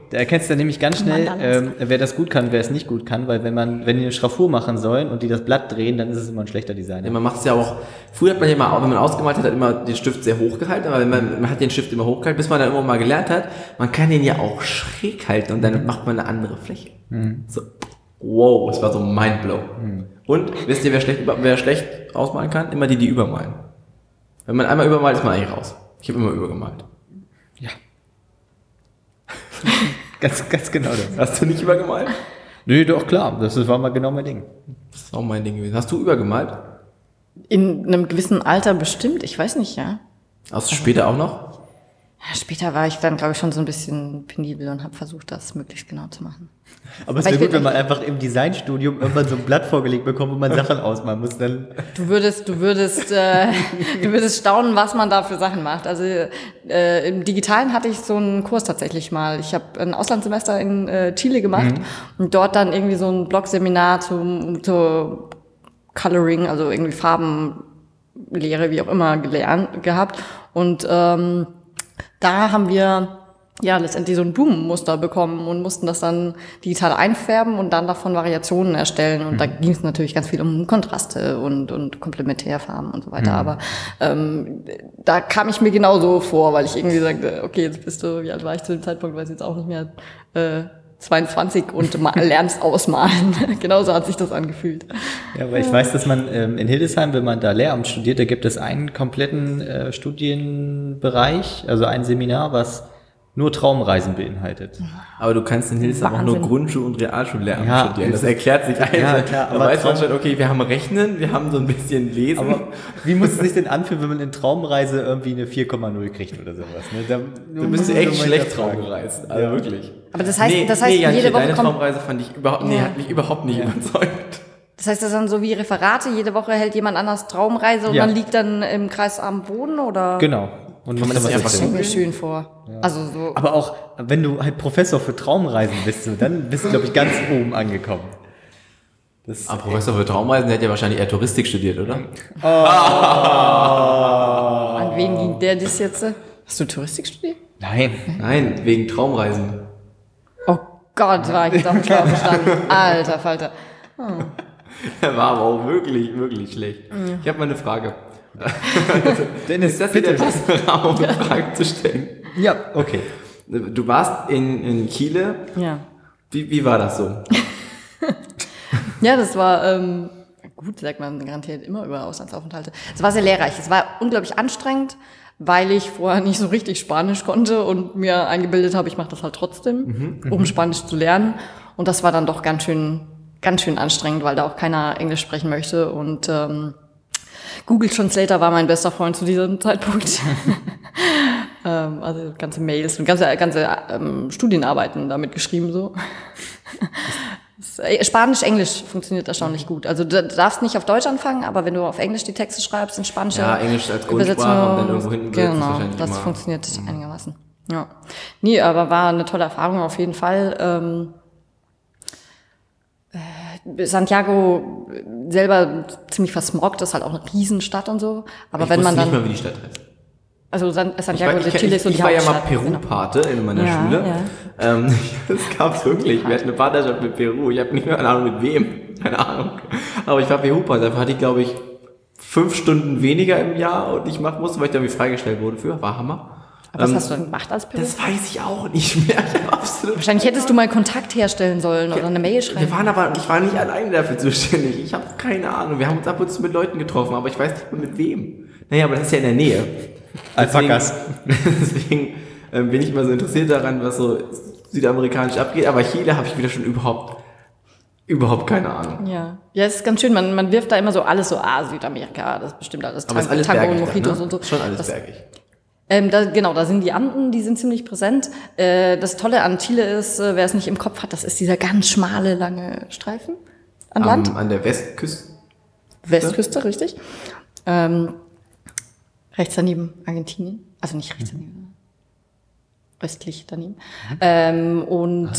S2: Da erkennst du dann nämlich ganz schnell, ähm, wer das gut kann, wer es nicht gut kann, weil wenn man, wenn die eine Schraffur machen sollen und die das Blatt drehen, dann ist es immer ein schlechter
S3: Ja,
S2: Designer.
S3: man macht es ja auch, früher hat man ja mal, wenn man ausgemalt hat, hat immer den Stift sehr hoch gehalten, aber wenn man, man hat den Stift immer hochgehalten, bis man dann irgendwann mal gelernt hat, man kann den ja auch schräg halten und dann macht man eine andere Fläche. So, wow, das war so mindblow. Und wisst ihr, wer schlecht, wer schlecht ausmalen kann? Immer die, die übermalen. Wenn man einmal übermalt, ist man eigentlich raus. Ich habe immer übergemalt.
S2: Ganz, ganz genau das.
S3: Hast du nicht übergemalt?
S2: Nö, doch klar, das war mal genau mein Ding.
S3: Das ist auch mein Ding gewesen. Hast du übergemalt?
S4: In einem gewissen Alter bestimmt, ich weiß nicht, ja.
S3: Hast du später auch noch?
S4: Später war ich dann, glaube ich, schon so ein bisschen penibel und habe versucht, das möglichst genau zu machen.
S2: Aber es wäre gut, wenn man einfach im Designstudium irgendwann so ein Blatt vorgelegt bekommt, wo man Sachen ausmalen muss. Dann
S4: Du würdest, du würdest, äh, du würdest staunen, was man da für Sachen macht. Also äh, im Digitalen hatte ich so einen Kurs tatsächlich mal. Ich habe ein Auslandssemester in äh, Chile gemacht und dort dann irgendwie so ein Blogseminar zum, zu Coloring, also irgendwie Farbenlehre, wie auch immer, gelernt gehabt. Und ähm, da haben wir ja letztendlich so ein Blumenmuster bekommen und mussten das dann digital einfärben und dann davon Variationen erstellen. Und da ging es natürlich ganz viel um Kontraste und, und Komplementärfarben und so weiter. Aber ähm, da kam ich mir genauso vor, weil ich irgendwie sagte, okay, jetzt bist du, wie alt war ich zu dem Zeitpunkt, weiß ich jetzt auch nicht mehr, äh, 22 und lernst ausmalen. Genauso hat sich das angefühlt.
S2: Ja, weil ich weiß, dass man ähm, in Hildesheim, wenn man da Lehramt studiert, da gibt es einen kompletten äh, Studienbereich, also ein Seminar, was nur Traumreisen beinhaltet.
S3: Aber du kannst in Hildesheim auch nur. Grundschul- und Realschullehramt
S2: Ja,
S3: studieren. Das erklärt sich einfach.
S2: Ja, klar,
S3: da
S2: aber
S3: weiß man
S2: Traum-
S3: schon, okay, wir haben Rechnen, wir haben so ein bisschen Lesen.
S2: Aber wie muss es sich denn anfühlen, wenn man in Traumreise irgendwie eine 4,0 kriegt oder sowas? Ne? Da,
S3: du bist echt schlecht
S2: Traum
S3: Traum gereist. Also wirklich.
S4: Aber das heißt, das heißt,
S3: Janche,
S4: jede Woche
S3: deine
S4: kommt,
S3: Traumreise fand ich überhaupt, nee,
S4: Ja.
S3: hat mich überhaupt nicht überzeugt.
S4: das heißt, das sind so wie Referate, jede Woche hält jemand anders Traumreise und
S2: Ja.
S4: man liegt dann im Kreis am Boden oder?
S2: Genau. Und
S3: man das
S2: was
S3: einfach
S4: Das stelle mir schön vor. Also so.
S2: Aber auch, wenn du halt Professor für Traumreisen bist, so, dann bist du, glaube ich, ganz oben angekommen. Das,
S3: Aber Professor für Traumreisen, der hat ja wahrscheinlich eher Touristik studiert, oder?
S4: An wen ging der das jetzt? Hast du Touristik studiert?
S2: nein.
S3: Nein, wegen Traumreisen.
S4: Oh Gott, war ich jetzt auf dem Schlauch gestanden. Alter Falter.
S3: Der war aber auch wirklich, wirklich schlecht. Ich habe mal eine Frage.
S2: Dennis,
S3: Ist das
S2: bitte.
S3: der passende Raum, um Fragen zu stellen?
S2: Ja, okay.
S3: Du warst in, in Chile.
S4: Ja.
S3: Wie, wie war das so?
S4: Ja, das war ähm, gut, sagt man garantiert immer über Auslandsaufenthalte. Es war sehr lehrreich. Es war unglaublich anstrengend, weil ich vorher nicht so richtig Spanisch konnte und mir eingebildet habe, ich mache das halt trotzdem, um Spanisch zu lernen. Und das war dann doch ganz schön, ganz schön anstrengend, weil da auch keiner Englisch sprechen möchte. Und ähm, Google Translator war mein bester Freund zu diesem Zeitpunkt. Ähm, also ganze Mails und ganze, ganze ähm, Studienarbeiten damit geschrieben so. Äh, Spanisch, Englisch funktioniert erstaunlich gut. Also du darfst nicht auf Deutsch anfangen, aber wenn du auf Englisch die Texte schreibst, in Spanische
S3: Ja, Englisch als
S4: Übersetzung,
S3: Grundsprache und dann irgendwo hinten
S4: Genau, das
S3: immer-
S4: funktioniert einigermaßen. Ja. Nee, aber war eine tolle Erfahrung auf jeden Fall. Ähm, äh, Santiago selber ziemlich versmoggt, ist halt auch eine Riesenstadt und so. Aber
S3: ich
S4: wenn man dann,
S3: nicht mal, wie die Stadt heißt.
S4: Also Santiago de
S3: ich,
S4: Chile ist so die
S3: ich war ja mal
S4: Hauptstadt. genau.
S3: Peru-Pate in meiner
S4: Ja,
S3: Schule.
S4: ja.
S3: Ähm, das gab's wirklich. Wir hatten eine Partnerschaft mit Peru. Ich habe nicht mehr eine Ahnung mit wem. Keine Ahnung. Aber ich war Peru-Pate. Dafür hatte ich, glaube ich, fünf Stunden weniger im Jahr und ich machen musste, weil ich da irgendwie freigestellt wurde für. War Hammer.
S4: Aber was
S3: Ähm,
S4: hast du denn gemacht als Peru?
S3: Das weiß ich auch nicht mehr. Absolut
S4: Wahrscheinlich hättest du mal Kontakt herstellen sollen oder eine Mail schreiben.
S3: Wir waren aber, ich war nicht alleine dafür zuständig. Ich habe keine Ahnung. Wir haben uns ab und zu mit Leuten getroffen, aber ich weiß nicht mehr mit wem. Naja, aber das ist ja in der Nähe.
S2: Alpakas.
S3: Deswegen, deswegen ähm, bin ich immer so interessiert daran, was so südamerikanisch abgeht. Aber Chile habe ich wieder schon überhaupt, überhaupt keine Ahnung.
S4: Ja, ja, es ist ganz schön. Man, man wirft da immer so alles so, ah, Südamerika, das ist bestimmt alles
S3: Aber es ist alles
S4: Tango
S3: bergig
S4: Mojitos
S3: ne?
S4: und so.
S3: Schon alles
S4: das,
S3: bergig.
S4: ähm, da, genau, da sind die Anden, die sind ziemlich präsent. Äh, das Tolle an Chile ist, äh, wer es nicht im Kopf hat, das ist dieser ganz schmale, lange Streifen an Land.
S3: Am, an der Westküste.
S4: Westküste, richtig. Ähm, rechts daneben Argentinien. Also nicht rechts daneben, östlich daneben. Ähm, und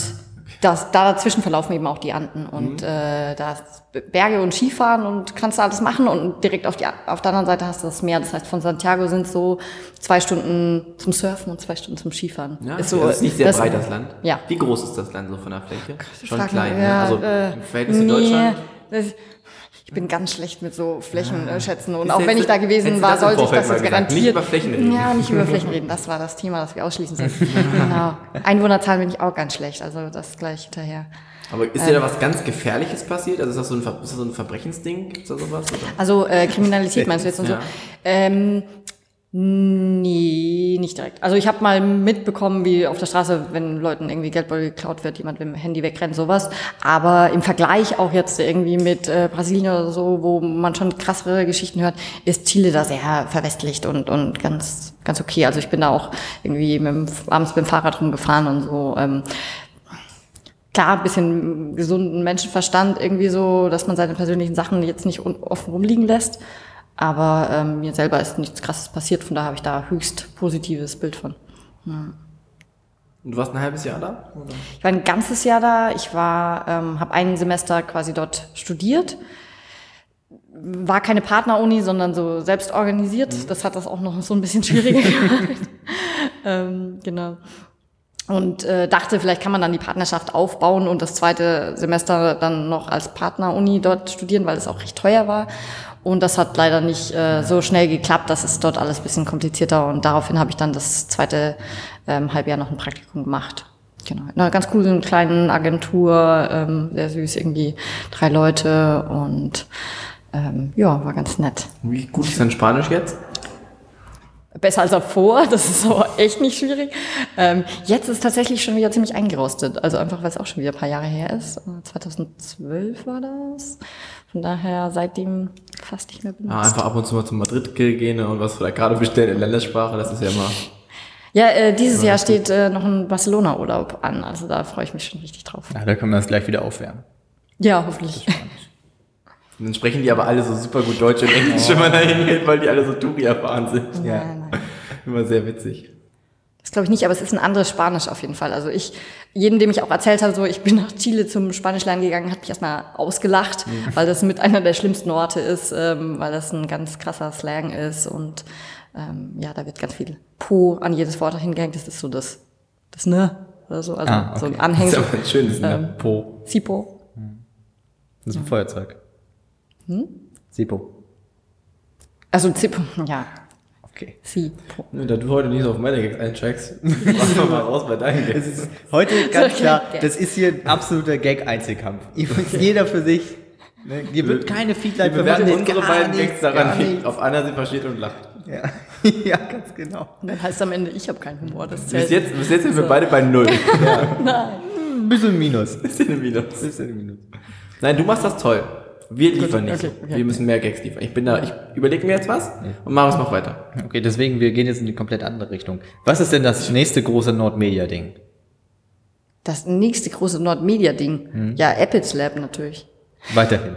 S4: das, da dazwischen verlaufen eben auch die Anden. Und äh, da ist Berge und Skifahren und kannst da alles machen. Und direkt auf, die, auf der anderen Seite hast du das Meer. Das heißt, von Santiago sind so zwei Stunden zum Surfen und zwei Stunden zum Skifahren.
S3: Ja,
S4: ist so,
S3: das ist nicht sehr
S4: das-
S3: breit, das Land.
S4: Ja.
S3: Wie groß ist das Land so von der Fläche? Schon klein, ne?
S4: ja,
S3: Also
S4: äh,
S3: im Verhältnis zu
S4: nee,
S3: Deutschland.
S4: das- Ich bin ganz schlecht mit so Flächen äh, schätzen. Und auch wenn ich da gewesen war, sollte ich das jetzt
S3: gesagt.
S4: garantiert.
S3: Nicht über Flächen reden.
S4: Ja, nicht über Flächen reden. Das war das Thema, das wir ausschließen sollten. genau. Einwohnerzahlen bin ich auch ganz schlecht. Also das gleich hinterher.
S3: Aber ist
S4: Ähm.
S3: dir da was ganz Gefährliches passiert? Also ist das so ein, Ver- ist das so ein Verbrechensding? Gibt's da sowas? Oder?
S4: Also äh, Kriminalität meinst du jetzt und so?
S3: Ja.
S4: Ähm, nee, nicht direkt. Also ich habe mal mitbekommen, wie auf der Straße, wenn Leuten irgendwie Geldbeutel geklaut wird, jemand mit dem Handy wegrennt, sowas. Aber im Vergleich auch jetzt irgendwie mit äh, Brasilien oder so, wo man schon krassere Geschichten hört, ist Chile da sehr verwestlicht und, und ganz, ganz okay. Also ich bin da auch irgendwie mit dem, abends mit dem Fahrrad rumgefahren und so. Ähm, klar, ein bisschen gesunden Menschenverstand irgendwie so, dass man seine persönlichen Sachen jetzt nicht offen rumliegen lässt. Aber ähm, mir selber ist nichts Krasses passiert, von daher habe ich da höchst positives Bild von.
S3: Und du warst ein halbes Jahr da? Oder?
S4: Ich war ein ganzes Jahr da. Ich war, ähm, habe ein Semester quasi dort studiert. War keine Partneruni, sondern so selbst organisiert. Das hat das auch noch so ein bisschen schwieriger gemacht. ähm, genau. Und äh, dachte, vielleicht kann man dann die Partnerschaft aufbauen und das zweite Semester dann noch als Partneruni dort studieren, weil es auch recht teuer war. Und das hat leider nicht äh, so schnell geklappt. Das ist dort alles ein bisschen komplizierter. Und daraufhin habe ich dann das zweite ähm, Halbjahr noch ein Praktikum gemacht. Genau. In einer ganz coolen kleinen Agentur, ähm, sehr süß, irgendwie drei Leute und ähm, ja, war ganz nett.
S3: Wie gut ist dein Spanisch jetzt?
S4: Besser als davor, das ist aber echt nicht schwierig. Ähm, jetzt ist es tatsächlich schon wieder ziemlich eingerostet. Also einfach, weil es auch schon wieder ein paar Jahre her ist. Äh, 2012 war das. Von daher seitdem fast nicht mehr benutzt.
S3: Ja, einfach ab und zu mal zu Madrid gehen und was wir da gerade bestellen in Ländersprache, das ist ja immer.
S4: Ja, äh, dieses Jahr steht äh, noch ein Barcelona-Urlaub an. Also da freue ich mich schon richtig drauf.
S2: Ja, da können wir das gleich wieder aufwärmen.
S4: Ja, hoffentlich.
S3: Und dann sprechen die aber alle so super gut Deutsch und Englisch, wenn man da hingeht, weil die alle so Touri erfahren sind.
S2: Ja.
S4: Nein, nein.
S3: Immer sehr witzig.
S4: Das glaube ich nicht, aber es ist ein anderes Spanisch auf jeden Fall. Also ich, jedem, dem ich auch erzählt habe, so ich bin nach Chile zum Spanischlernen gegangen, hat mich erstmal ausgelacht, weil das mit einer der schlimmsten Orte ist, ähm, weil das ein ganz krasser Slang ist und ähm, ja, da wird ganz viel Po an jedes Wort hingehängt. Das ist so das, das ne oder so, also
S2: Ah,
S4: so ein
S2: okay.
S3: Das
S4: Anhängsel.
S3: ist aber ein schönes ne?
S4: Ähm,
S3: Po.
S4: Sipo.
S2: Das ist ein Feuerzeug. Hm? Sipo.
S4: Also Zipo, ja,
S2: Okay.
S3: Nö, Da du heute nicht so auf meine Gags eincheckst, mach doch mal raus bei deinen Gags.
S2: ist heute ganz
S4: So,
S2: klar, das ist hier ein absoluter Gag-Einzelkampf. Jeder für sich. Ne? Hier wird keine Feedlight
S3: Wir bewerten
S2: verwendet,
S3: unsere beiden
S2: nichts,
S3: Gags daran, wie auf Anna sie versteht und lacht.
S2: Ja. ja, ganz genau.
S4: Und dann heißt am Ende, ich habe keinen Humor. Das
S3: Bis
S4: zählt.
S3: jetzt, bis jetzt sind wir beide bei Null.
S2: Ein bisschen Minus.
S3: Bisschen Minus.
S2: Bisschen Minus.
S3: Nein, du machst das toll. Wir liefern nicht.
S4: okay,
S3: so.
S4: okay.
S3: Wir müssen mehr Gags liefern. Ich bin da, ich überlege mir jetzt was und Marius macht weiter.
S2: Okay, deswegen, wir gehen jetzt in die komplett andere Richtung. Was ist denn das nächste große Nordmedia-Ding?
S4: Das nächste große Nordmedia-Ding. Ja, Apples Lab natürlich.
S2: Weiterhin.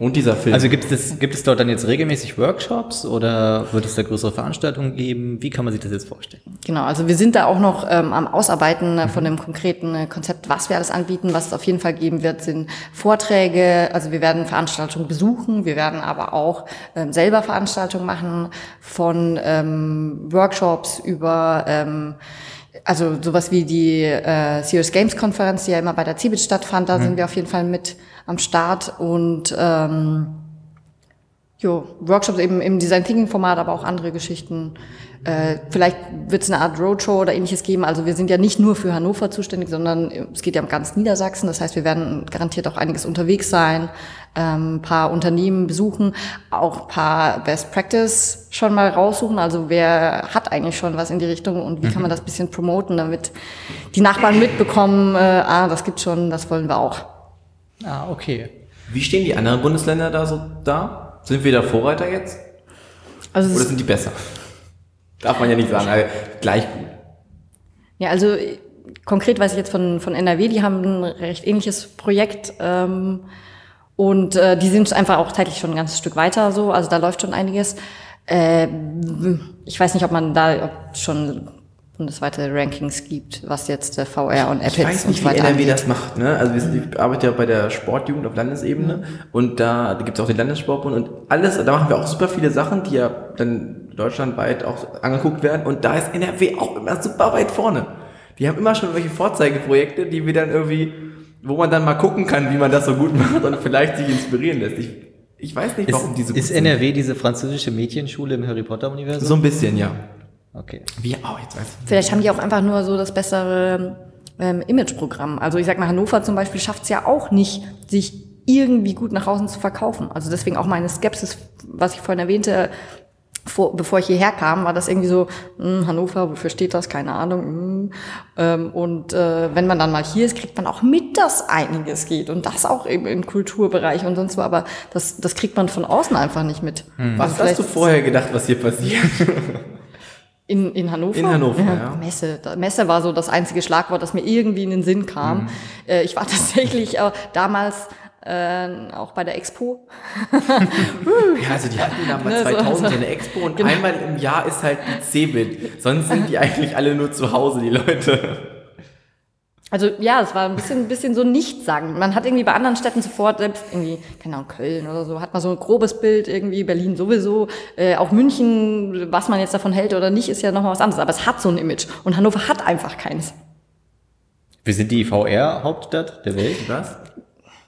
S3: Und dieser Film.
S2: Also gibt es, gibt es dort dann jetzt regelmäßig Workshops oder wird es da größere Veranstaltungen geben? Wie kann man sich das jetzt vorstellen?
S4: Genau, also wir sind da auch noch ähm, am Ausarbeiten äh, von dem konkreten äh, Konzept, was wir alles anbieten. Was es auf jeden Fall geben wird, sind Vorträge. Also wir werden Veranstaltungen besuchen, wir werden aber auch ähm, selber Veranstaltungen machen von ähm, Workshops über ähm, also sowas wie die äh, Serious Games Konferenz, die ja immer bei der CeBIT stattfand, da sind wir auf jeden Fall mit am Start und ähm, Jo, Workshops eben im Design Thinking Format, aber auch andere Geschichten. Äh, vielleicht wird es eine Art Roadshow oder ähnliches geben. Also wir sind ja nicht nur für Hannover zuständig, sondern es geht ja um ganz Niedersachsen. Das heißt, wir werden garantiert auch einiges unterwegs sein, ähm, ein paar Unternehmen besuchen, auch ein paar Best Practice schon mal raussuchen. Also wer hat eigentlich schon was in die Richtung und wie kann man das bisschen promoten, damit die Nachbarn mitbekommen, äh, ah, das gibt's schon, das wollen wir auch.
S2: Ah, okay.
S3: Wie stehen die anderen Bundesländer da so da? Sind wir da Vorreiter jetzt?
S4: Also
S3: Oder sind die besser? Darf man ja nicht sagen, aber gleich gut.
S4: Ja, also äh, konkret weiß ich jetzt von, von NRW, die haben ein recht ähnliches Projekt ähm, und äh, die sind einfach auch zeitlich schon ein ganzes Stück weiter so, also da läuft schon einiges. Äh, ich weiß nicht, ob man da ob schon bundesweite Rankings gibt, was jetzt äh, VR und Apps
S3: Ich weiß nicht,
S4: und
S3: wie
S4: so weiter
S3: NRW das macht. Ne? Also wir sind, ich arbeite ja bei der Sportjugend auf Landesebene
S4: Mhm.
S3: und da, da gibt es auch den Landessportbund und alles, da machen wir auch super viele Sachen, die ja dann deutschlandweit auch angeguckt werden und da ist NRW auch immer super weit vorne. Die haben immer schon welche Vorzeigeprojekte, die wir dann irgendwie, wo man dann mal gucken kann, wie man das so gut macht und vielleicht sich inspirieren lässt. Ich, ich weiß nicht,
S2: Ist,
S3: warum diese
S2: ist
S3: gut sind.
S2: NRW diese französische Mädchenschule im Harry Potter-Universum?
S3: So ein bisschen, ja.
S2: Okay.
S3: Wie, oh, jetzt weiß ich.
S4: Vielleicht haben die auch einfach nur so das bessere ähm, Imageprogramm. Also ich sag mal, Hannover zum Beispiel schafft es ja auch nicht, sich irgendwie gut nach außen zu verkaufen. Also deswegen auch meine Skepsis, was ich vorhin erwähnte, vor, bevor ich hierher kam, war das irgendwie so, hm, Hannover, wofür steht das? Keine Ahnung. Hm. Ähm, und äh, wenn man dann mal hier ist, kriegt man auch mit, dass einiges geht. Und das auch eben im Kulturbereich und sonst wo. Aber das, das kriegt man von außen einfach nicht mit.
S3: Was
S4: Also
S3: hast du vorher gedacht, was hier passiert?
S4: in, in Hannover?
S3: In Hannover, ja.
S4: Messe. Da- Messe war so das einzige Schlagwort, das mir irgendwie in den Sinn
S3: Mhm.
S4: kam. Äh, ich war tatsächlich äh, damals äh, auch bei der Expo.
S3: Ja, also die hatten damals
S4: Ne, so-
S3: 2000
S4: so-
S3: eine Expo und
S4: Genau.
S3: einmal im Jahr ist halt die CeBIT. Sonst sind die eigentlich alle nur zu Hause, die Leute.
S4: Also ja, es war ein bisschen, ein bisschen so Nichtsagen. Man hat irgendwie bei anderen Städten sofort, selbst irgendwie, keine Ahnung, Köln oder so, hat man so ein grobes Bild irgendwie, Berlin sowieso, äh, auch München, was man jetzt davon hält oder nicht, ist ja nochmal was anderes. Aber es hat so ein Image und Hannover hat einfach keins.
S2: Wir sind die VR-Hauptstadt der Welt.
S3: Was?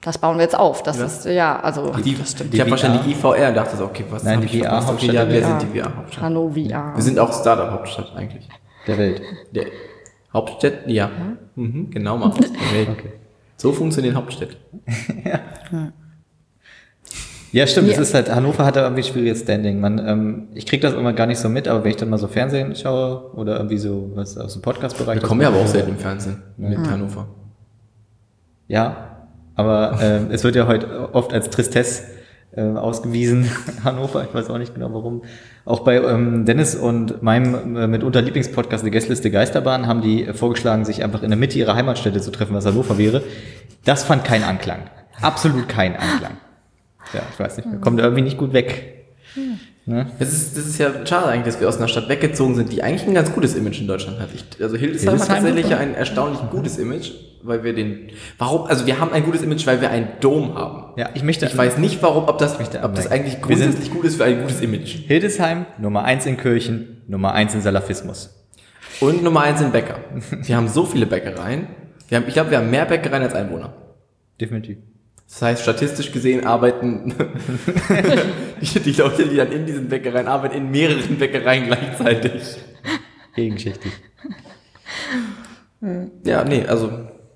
S4: Das bauen wir jetzt auf. Das
S3: Ja.
S4: ist, ja, also
S3: Die,
S2: Die
S3: ich habe wahrscheinlich
S2: VR.
S3: IVR und dachte so, okay, was
S2: Nein, die? VR-Hauptstadt
S3: Okay, ja,
S2: der
S3: wir
S2: Welt.
S3: sind die VR-Hauptstadt.
S4: Hannover.
S3: Wir sind auch Startup-Hauptstadt eigentlich.
S2: Der Welt.
S3: Der Hauptstadt, ja. Mhm, genau mal. Okay. So funktionieren Hauptstädte.
S2: Ja, stimmt.
S4: Ja.
S2: Es ist halt, Hannover hat da irgendwie schwieriges Standing. Man, ähm, ich krieg das immer gar nicht so mit, aber wenn ich dann mal so Fernsehen schaue oder irgendwie so was aus dem Podcast-Bereich.
S3: Wir kommen ja aber auch selten im Fernsehen mit Hannover.
S2: Ja, aber ähm, es wird ja heute oft als Tristesse äh, ausgewiesen, Hannover. Ich weiß auch nicht genau warum. Auch bei ähm, Dennis und meinem äh, mitunter Lieblingspodcast, der Gästeliste Geisterbahn, haben die vorgeschlagen, sich einfach in der Mitte ihrer Heimatstätte zu treffen, was Hannover wäre. Das fand keinen Anklang. Absolut keinen Anklang. Ja, ich weiß nicht, wir kommen da irgendwie nicht gut weg. Ne?
S3: Das ist, das ist ja schade eigentlich, dass wir aus einer Stadt weggezogen sind, die eigentlich ein ganz gutes Image in Deutschland hat. Ich, also Hildesheim, hat
S2: Hildesheim
S3: tatsächlich
S2: super.
S3: ein erstaunlich gutes Image, weil wir den. Warum? Also wir haben ein gutes Image, weil wir einen Dom haben.
S2: Ja, ich möchte.
S3: Ich weiß nicht, warum, ob das, ob das eigentlich grundsätzlich gut ist für ein gutes Image.
S2: Hildesheim, Nummer eins in Kirchen, Nummer eins in Salafismus.
S3: Und Nummer eins sind Bäcker. Wir haben so viele Bäckereien. Wir haben, ich glaube, wir haben mehr Bäckereien als Einwohner.
S2: Definitiv.
S3: Das heißt, statistisch gesehen arbeiten die, die Leute, die dann in diesen Bäckereien arbeiten, in mehreren Bäckereien gleichzeitig.
S2: Gegenschichtig.
S3: Ja, nee, also,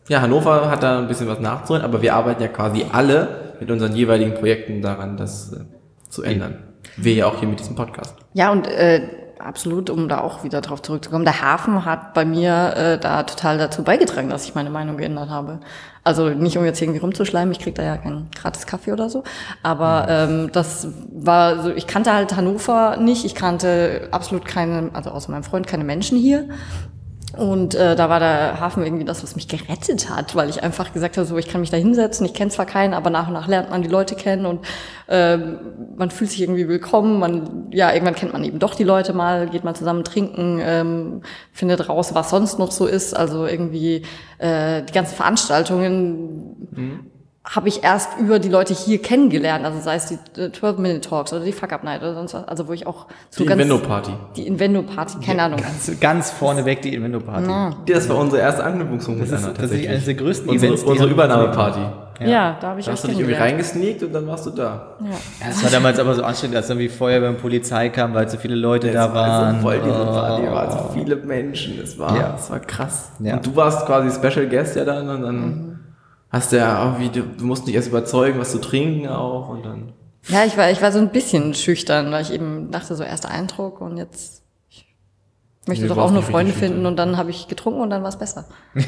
S3: ja, Hannover hat da ein bisschen was nachzuholen, aber wir arbeiten ja quasi alle mit unseren jeweiligen Projekten daran, das äh, zu ändern. Wir ja auch hier mit diesem Podcast.
S4: Ja, und äh, absolut, um da auch wieder drauf zurückzukommen. Der Hafen hat bei mir äh, da total dazu beigetragen, dass ich meine Meinung geändert habe. Also nicht um jetzt irgendwie rumzuschleimen, ich krieg da ja keinen gratis Kaffee oder so. Aber ähm, das war so, ich kannte halt Hannover nicht, ich kannte absolut keine, also außer meinem Freund, keine Menschen hier. Und äh, da war der Hafen irgendwie das, was mich gerettet hat, weil ich einfach gesagt habe, so ich kann mich da hinsetzen, ich kenne zwar keinen, aber nach und nach lernt man die Leute kennen und äh, man fühlt sich irgendwie willkommen. Man, ja, irgendwann kennt man eben doch die Leute mal, geht mal zusammen trinken, ähm, findet raus, was sonst noch so ist. Also irgendwie äh, die ganzen Veranstaltungen.
S3: Mhm.
S4: Habe ich erst über die Leute hier kennengelernt, also sei es die äh, 12-Minute-Talks oder die Fuck-Up-Night oder sonst was, also wo ich auch so
S3: Die
S4: ganz...
S3: Invendo-Party.
S4: Die Invendo-Party, keine Ahnung.
S2: Ganz, ganz vorneweg die Invento-Party.
S3: Das war unsere erste Anknüpfungspunkt
S2: Das ist
S3: miteinander,
S2: tatsächlich eines der größten
S3: Unsere,
S2: Events.
S3: unsere Übernahmeparty.
S4: Ja, da habe ich
S3: Da
S4: euch
S3: hast du dich irgendwie reingesneakt und dann warst du da.
S4: Ja.
S2: Ja, das war damals aber so anstrengend, als dann wie Feuerwehr und Polizei kam, weil so viele Leute da
S3: Es war
S2: waren.
S3: so voll diese
S2: Oh.
S3: Party, waren so viele Menschen. Es war,
S2: Ja.
S3: es war krass.
S2: Ja.
S3: Und du warst quasi Special Guest ja dann und dann
S4: Mhm.
S3: Hast du ja auch wie du, du musst dich erst überzeugen, was zu trinken auch und dann.
S4: Ja, ich war, ich war so ein bisschen schüchtern, weil ich eben dachte, so erster Eindruck und jetzt ich möchte
S3: Nee,
S4: doch auch nur Freunde finden
S3: schüchtern.
S4: und dann habe ich getrunken und dann war es besser.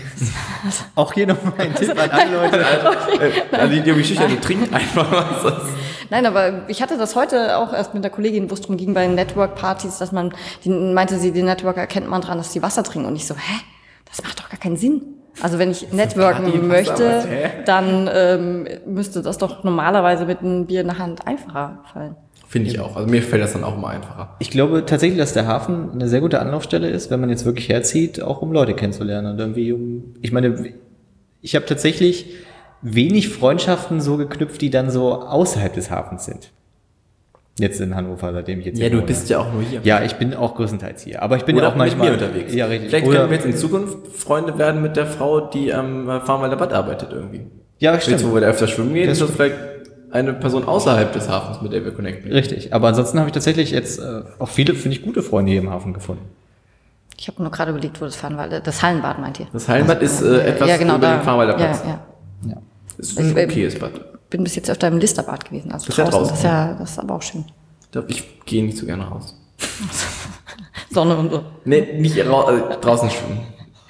S2: Auch hier nochmal ein Tipp an alle Leute.
S3: Äh, also die, die mich schüchtern, die trinken einfach was.
S4: Nein, aber ich hatte das heute auch erst mit der Kollegin, wo es darum ging bei Network-Partys, dass man, die meinte sie, die Networker erkennt man dran, dass die Wasser trinken. Und ich so, hä? Das macht doch gar keinen Sinn. Also wenn ich networken möchte, dann ähm, müsste das doch normalerweise mit einem Bier in der Hand einfacher fallen.
S3: Finde ich auch. Also mir fällt das dann auch immer einfacher.
S2: Ich glaube tatsächlich, dass der Hafen eine sehr gute Anlaufstelle ist, wenn man jetzt wirklich herzieht, auch um Leute kennenzulernen und irgendwie um. Ich meine, ich habe tatsächlich wenig Freundschaften so geknüpft, die dann so außerhalb des Hafens sind. Jetzt in Hannover, seitdem ich jetzt
S3: Ja,
S2: hier
S3: du
S2: wohne.
S3: bist ja auch nur hier.
S2: Ja, ich bin auch größtenteils hier. Aber ich bin
S3: Oder
S2: ja auch manchmal
S3: mit mir unterwegs.
S2: Ja, richtig.
S3: Vielleicht
S2: Oder,
S3: können wir jetzt in Zukunft Freunde werden mit der Frau, die am Farnwalder Bad arbeitet irgendwie.
S2: ja,
S3: Jetzt, wo
S2: stimmt.
S3: wir da öfter schwimmen gehen,
S2: Das-
S3: ist das vielleicht eine Person außerhalb des Hafens, mit der wir connecten.
S2: Richtig. Aber ansonsten habe ich tatsächlich jetzt äh, auch viele, finde ich, gute Freunde hier im Hafen gefunden.
S4: Ich habe nur gerade überlegt, wo das fahren war. Das Hallenbad meint ihr?
S3: Das Hallenbad ist äh, etwas
S4: ja, genau,
S3: über
S4: da,
S3: dem Farnwalder Platz.
S4: Ja, ja.
S2: Ja.
S3: Ist ein
S4: Ich-
S3: okayes Bad.
S4: Bin bis jetzt öfter im Listerbad gewesen, also
S3: Das ist ja
S4: draußen.
S3: draußen,
S4: Das ist ja, das ist aber auch schön.
S3: Ich gehe nicht so gerne raus.
S4: Sonne und so.
S3: Nee, nicht äh, draußen schwimmen.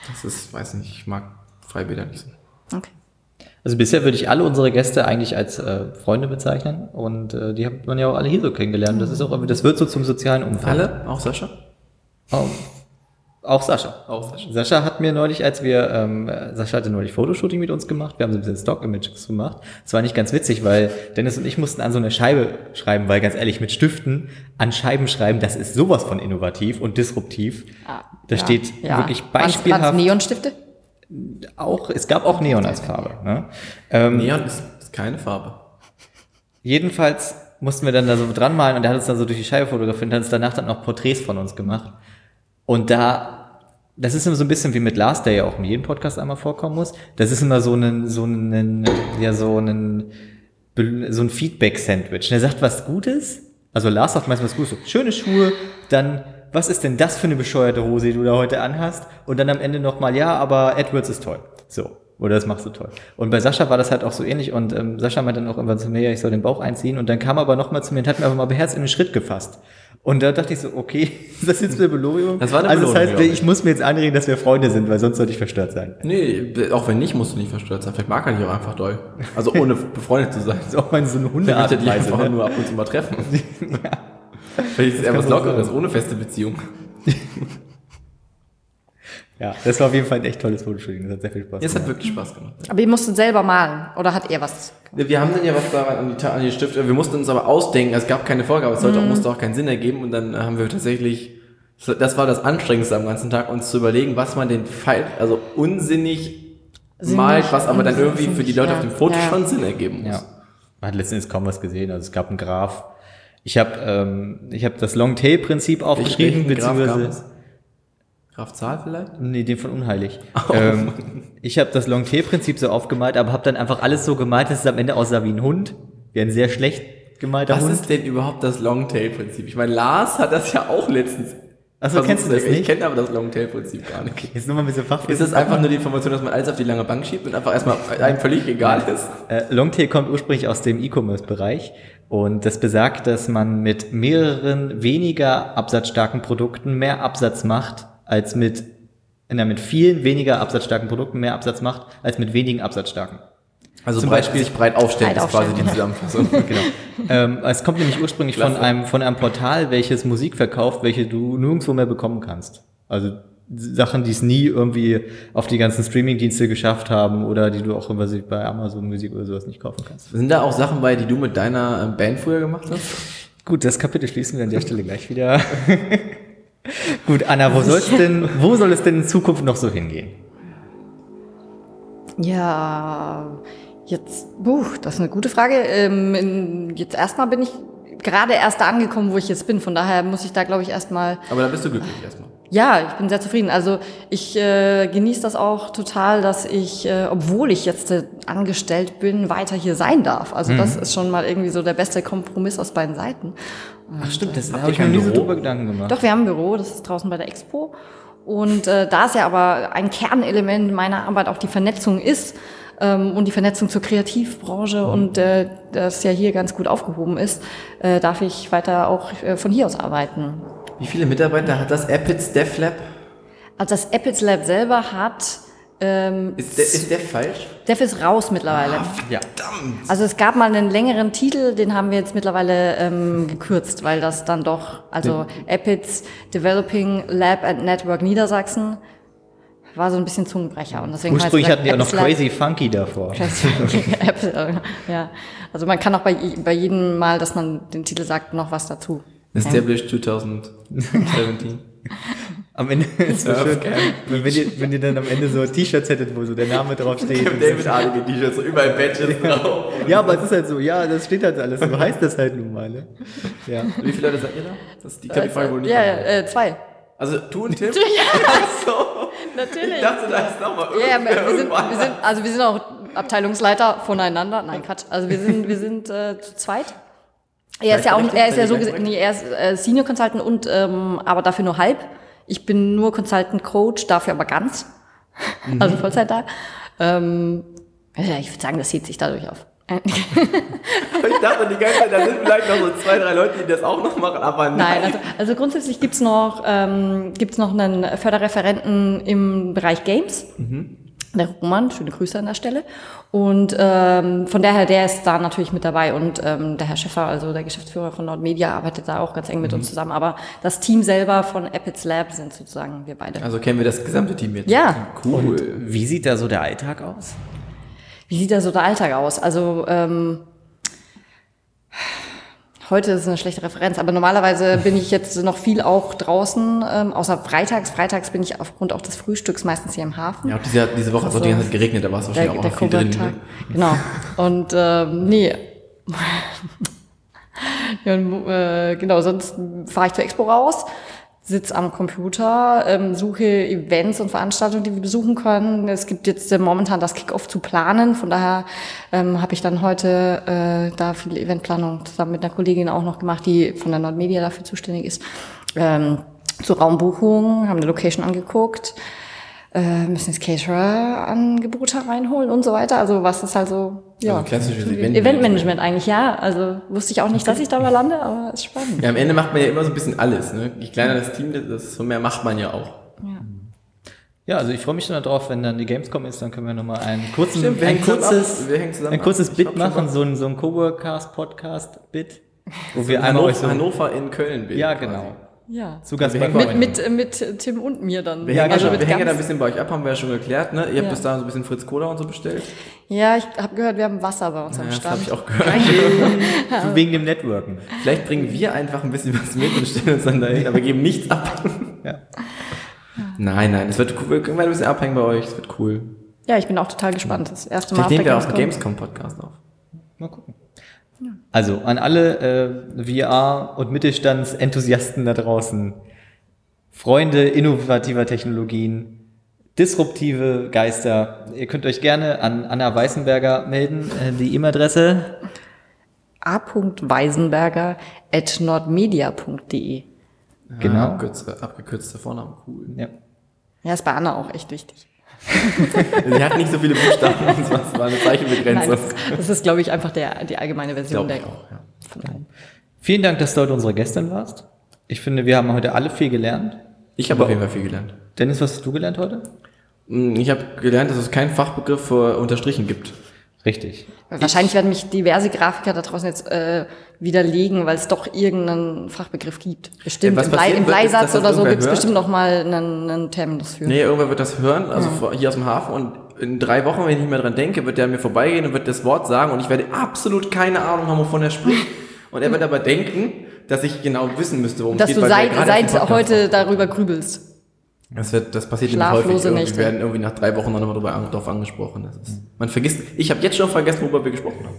S3: Das ist, weiß nicht, ich mag Freibäder nicht so.
S4: Okay.
S2: Also bisher würde ich alle unsere Gäste eigentlich als äh, Freunde bezeichnen und äh, die hat man ja auch alle hier so kennengelernt. Das ist auch, das wird so zum sozialen Umfeld.
S3: Alle? Auch Sascha?
S2: Auch, auch Sascha.
S3: Auch Sascha.
S2: Sascha hat mir neulich, als wir, ähm, äh, Sascha hatte neulich Fotoshooting mit uns gemacht, wir haben so ein bisschen Stock-Images gemacht. Das war nicht ganz witzig, weil Dennis und ich mussten an so eine Scheibe schreiben, weil ganz ehrlich, mit Stiften an Scheiben schreiben, das ist sowas von innovativ und disruptiv.
S4: Ah,
S2: Da
S4: ja,
S2: steht
S4: ja.
S2: wirklich
S4: Waren's-
S2: beispielhaft
S4: waren's Neonstifte?
S2: auch, es gab auch Neon als Farbe. Ne? Ähm,
S3: Neon ist, ist keine Farbe.
S2: Jedenfalls mussten wir dann da so dran malen und er hat uns dann so durch die Scheibe fotografiert und hat uns danach dann noch Porträts von uns gemacht. Und da, das ist immer so ein bisschen wie mit Lars, der ja auch in jedem Podcast einmal vorkommen muss. Das ist immer so ein, so ein, ja, so ein, so ein Feedback-Sandwich. Und er sagt was Gutes, also Lars sagt meistens was Gutes, so, schöne Schuhe, dann, was ist denn das für eine bescheuerte Hose, die du da heute anhast? Und dann am Ende nochmal, ja, aber Edwards ist toll. So. Oder das machst du toll. Und bei Sascha war das halt auch so ähnlich und ähm, Sascha meinte dann auch irgendwann zu mir, ja, ich soll den Bauch einziehen und dann kam er aber nochmal zu mir und hat mir einfach mal beherzt in den Schritt gefasst. Und da dachte ich so, okay, ist das jetzt eine Belohnung?
S3: Das war eine
S2: also
S3: Belohnung,
S2: das heißt, ich
S3: ich.
S2: muss mir jetzt anregen, dass wir Freunde sind, weil sonst sollte ich verstört sein.
S3: Nee, auch wenn nicht, musst du nicht verstört sein. Vielleicht mag er dich auch einfach doll. Also ohne befreundet zu sein.
S2: Das ist auch mal so eine
S3: Vielleicht
S2: Hundeart
S3: möchte dich einfach
S2: ne?
S3: nur ab und zu mal treffen. Vielleicht ist es eher was
S2: kann wohl
S3: Lockeres,
S2: sein.
S3: ohne feste Beziehung.
S2: Ja, das war auf jeden Fall ein echt tolles Fotoshooting. Das hat sehr viel Spaß
S3: Ja, es hat
S2: gemacht.
S3: wirklich Spaß gemacht.
S4: Aber ihr musstet selber malen. Oder hat er was?
S3: Wir haben dann ja was da an die, an die Stifte, wir mussten uns aber ausdenken, es gab keine Vorgabe, es sollte auch, musste auch keinen Sinn ergeben und dann äh, haben wir tatsächlich, das war das Anstrengendste am ganzen Tag, uns zu überlegen, was man den Fall, also unsinnig
S4: Sinnig,
S3: malt, was aber dann irgendwie für die Leute
S4: ja.
S3: auf dem Foto
S4: Ja.
S3: schon Sinn ergeben muss.
S2: Ja. Man hat letztens kaum was gesehen. Also es gab einen Graph. Ich habe ähm, ich hab das Long-Tail-Prinzip aufgeschrieben, beziehungsweise...
S3: Graf Zahl vielleicht?
S2: Nee, den von Unheilig.
S3: Oh.
S2: ähm, ich habe das Long-Tail-Prinzip so aufgemalt, aber habe dann einfach alles so gemalt, dass es am Ende aussah wie ein Hund. Wie ein sehr schlecht gemalter
S3: Was
S2: Hund.
S3: ist denn überhaupt das Longtail-Prinzip? Ich meine, Lars hat das ja auch letztens
S2: Achso, kennst du das
S3: Ich
S2: nicht?
S3: kenne aber das Longtail-Prinzip gar nicht.
S2: Jetzt nochmal ein bisschen Fachwissen.
S3: Ist das einfach nur die Information, dass man alles auf die lange Bank schiebt und einfach erstmal einem völlig egal ist?
S2: Äh, Longtail kommt ursprünglich aus dem E-Commerce-Bereich und das besagt, dass man mit mehreren weniger absatzstarken Produkten mehr Absatz macht, als mit, na, mit vielen weniger absatzstarken Produkten mehr Absatz macht, als mit wenigen absatzstarken.
S3: Also
S2: Zum
S3: breit,
S2: Beispiel-
S3: sich breit aufstellen
S4: Breit
S3: ist quasi die Zusammenfassung.
S2: Genau. ähm, es kommt nämlich ursprünglich von einem, von einem Portal, welches Musik verkauft, welche du nirgendwo mehr bekommen kannst. Also Sachen, die es nie irgendwie auf die ganzen Streaming-Dienste geschafft haben oder die du auch immer bei Amazon Musik oder sowas nicht kaufen kannst.
S3: Sind da auch Sachen bei, die du mit deiner ähm, Band früher gemacht hast?
S2: Gut, das Kapitel schließen wir an der Stelle gleich wieder. Gut, Anna, wo soll's denn, wo soll es denn in Zukunft noch so hingehen?
S4: Ja, jetzt, buh, das ist eine gute Frage. Ähm, in, jetzt erstmal bin ich gerade erst da angekommen, wo ich jetzt bin. Von daher muss ich da, glaube ich, erstmal
S3: Aber da bist du glücklich erstmal.
S4: Ja, ich bin sehr zufrieden. Also ich äh, genieße das auch total, dass ich, äh, obwohl ich jetzt äh, angestellt bin, weiter hier sein darf. Also das ist schon mal irgendwie so der beste Kompromiss aus beiden Seiten.
S2: Ach stimmt, das
S3: Habt
S2: habe ich mir
S3: kein
S2: nie so
S3: Büro?
S2: drüber Gedanken gemacht.
S4: Doch, wir haben ein Büro, das ist draußen bei der Expo. Und äh, da ist ja aber ein Kernelement meiner Arbeit auch die Vernetzung ist ähm, und die Vernetzung zur Kreativbranche und äh, das ja hier ganz gut aufgehoben ist, äh, darf ich weiter auch äh, von hier aus arbeiten.
S3: Wie viele Mitarbeiter hat das Appids Dev Lab?
S4: Also das Appids Lab selber hat, ähm,
S3: Ist, der, ist der falsch?
S4: Dev ist raus mittlerweile.
S2: Ja.
S4: Also es gab mal einen längeren Titel, den haben wir jetzt mittlerweile ähm, gekürzt, weil das dann doch, also Appids Developing Lab and Network Niedersachsen war so ein bisschen Zungenbrecher und deswegen
S2: Ursprünglich
S4: heißt
S2: hatten die auch noch
S4: Lab-
S2: Crazy Funky davor.
S4: Crazy Apple, ja. Also man kann auch bei, bei jedem Mal, dass man den Titel sagt, noch was dazu.
S3: Established 2017.
S2: Am Ende ist so schön, wenn, wenn, ihr, wenn ihr dann am Ende so T-Shirts hättet, wo so der Name draufsteht.
S3: David Arlige T-Shirts, so überall Badges drauf.
S2: ja, aber es ist halt so, ja, das steht halt alles, so heißt das halt nun mal. Ne? Ja.
S3: Wie viele Leute seid ihr da? Das die kann die Frage wohl nicht
S4: ja, ja, äh, zwei.
S3: Also du und Tim?
S4: Ja,
S3: so.
S4: natürlich.
S3: Ich dachte, da ist nochmal
S4: Ja, ja,
S3: irgendwer
S4: wir sind, wir sind, also wir sind auch Abteilungsleiter voneinander. Nein, Quatsch. Also wir sind, wir sind äh, zu zweit. Er ist ja auch, er ist ja so, nee, er ist äh, Senior Consultant und, ähm, aber dafür nur halb. Ich bin nur Consultant Coach, dafür aber ganz. Also Vollzeit da. Ähm, ja, ich würde sagen, das zieht sich dadurch auf.
S3: Ich dachte die ganze Zeit, da sind vielleicht noch so zwei, drei Leute, die das auch noch machen, aber nein.
S4: Nein, also, also grundsätzlich gibt's noch, ähm, gibt's noch einen Förderreferenten im Bereich Games. Der Roman, schöne Grüße an der Stelle. Und ähm, von daher, der ist da natürlich mit dabei. Und ähm, der Herr Schäffer, also der Geschäftsführer von Nordmedia, arbeitet da auch ganz eng mit uns zusammen. Aber das Team selber von Epics Lab sind sozusagen wir beide.
S3: Also kennen wir das gesamte Team jetzt.
S4: Ja.
S3: Cool.
S2: Wie sieht da so der Alltag aus?
S4: Wie sieht da so der Alltag aus? Also ähm, heute ist eine schlechte Referenz, aber normalerweise bin ich jetzt noch viel auch draußen, ähm, außer freitags. Freitags bin ich aufgrund auch des Frühstücks meistens hier im Hafen.
S3: Ja, diese, diese Woche hat es auch die ganze Zeit geregnet, da war es
S4: der,
S3: wahrscheinlich
S4: der
S3: auch noch viel drin. Ne?
S4: Genau. Und ähm, nee. ja, äh, genau, sonst fahre ich zur Expo raus, sitze am Computer, ähm, suche Events und Veranstaltungen, die wir besuchen können. Es gibt jetzt äh, momentan das Kickoff zu planen, von daher ähm, habe ich dann heute äh, da viel Eventplanung zusammen mit einer Kollegin auch noch gemacht, die von der Nordmedia dafür zuständig ist. Ähm, zur Raumbuchung, haben eine Location angeguckt, äh, müssen jetzt Caterer-Angebote reinholen und so weiter. Also was ist halt so, ja.
S3: Also klassisches
S4: Eventmanagement.
S3: Eventmanagement
S4: eigentlich, ja. Also wusste ich auch nicht, dass ich da mal lande, aber ist spannend.
S3: Ja, am Ende macht man ja immer so ein bisschen alles. Ne? Je kleiner das Team, desto mehr macht man ja auch.
S2: Ja, also ich freue mich schon darauf, wenn dann die Gamescom ist, dann können wir nochmal einen kurzen,
S3: Stimmt, wir
S2: ein kurzes.
S3: Wir
S2: ein kurzes
S3: ab.
S2: Bit machen, so ein, so ein Coworkast-Podcast-Bit, wo wir
S3: In
S2: einmal
S3: Hannover,
S2: euch so,
S3: Hannover in Köln bin.
S2: ja,
S3: quasi.
S2: Genau,
S4: Ja.
S2: zu Gast
S3: Wir
S2: bei.
S4: Mit, mit, mit Tim und mir dann.
S3: Wir,
S2: Ja,
S3: hängen,
S2: genau.
S3: ja,
S4: mit
S3: wir hängen ja da ein bisschen bei euch ab, haben wir ja schon geklärt. Ne? Ihr
S4: Ja.
S3: habt bis dahin so ein bisschen Fritz Cola und so bestellt.
S4: Ja, ich habe gehört, wir haben Wasser bei uns
S3: Ja,
S4: am
S3: das
S4: Stand.
S3: habe ich auch gehört.
S2: wegen dem Networken.
S3: Vielleicht bringen wir einfach ein bisschen was mit und stellen uns dann dahin, aber geben nichts ab.
S2: Ja.
S3: Nein, nein, es wird cool. Wir können ein bisschen abhängen bei euch, es wird cool.
S4: Ja, ich bin auch total gespannt. Das erste Mal
S3: Vielleicht nehmen wir auch einen Gamescom-Podcast auf.
S2: Mal gucken. Also an alle äh, VR- und Mittelstandsenthusiasten da draußen, Freunde innovativer Technologien, disruptive Geister, ihr könnt euch gerne an Anna Weißenberger melden. Äh, die E-Mail-Adresse
S4: a.weisenberger at nordmedia.de.
S2: Genau.
S3: Abkürzter, abgekürzter Vorname, cool.
S2: Ja.
S4: Ja, ist bei Anna auch echt wichtig.
S3: Sie hat nicht so viele Buchstaben, das war- eine
S4: Nein,
S3: Zeichenbegrenzung.
S4: das, das ist, glaube ich, einfach der, die allgemeine Version der.
S3: auch, ja.
S2: Vielen Dank, dass du heute unsere Gästin warst. Ich finde, wir haben heute alle viel gelernt.
S3: Ich habe auf jeden Fall viel gelernt.
S2: Dennis, was hast du gelernt heute?
S3: Mm, Ich habe gelernt, dass es keinen Fachbegriff für Unterstrichen gibt.
S2: Richtig.
S4: Wahrscheinlich werden mich diverse Grafiker da draußen jetzt äh, widerlegen, weil es doch irgendeinen Fachbegriff gibt. Bestimmt.
S3: Ja, was
S4: Im, Blei, Im Bleisatz
S3: dass
S4: oder so gibt es bestimmt noch mal einen, einen Terminus für.
S3: Nee, irgendwer wird das hören, also vor- hier aus dem Hafen und in drei Wochen, wenn ich nicht mehr dran denke, wird der mir vorbeigehen und wird das Wort sagen und ich werde absolut keine Ahnung haben, wovon er spricht. Und er wird aber denken, dass ich genau wissen müsste, worum
S4: Dass
S3: es
S4: du
S3: geht. weil wir
S4: seit, seit heute darüber grübelst.
S3: Das, wird, das passiert nämlich häufig. Irgendwie
S4: Nächte.
S3: werden irgendwie nach drei Wochen noch mal drüber an, drauf angesprochen. Das ist, man vergisst, ich habe jetzt schon vergessen, worüber wir gesprochen haben.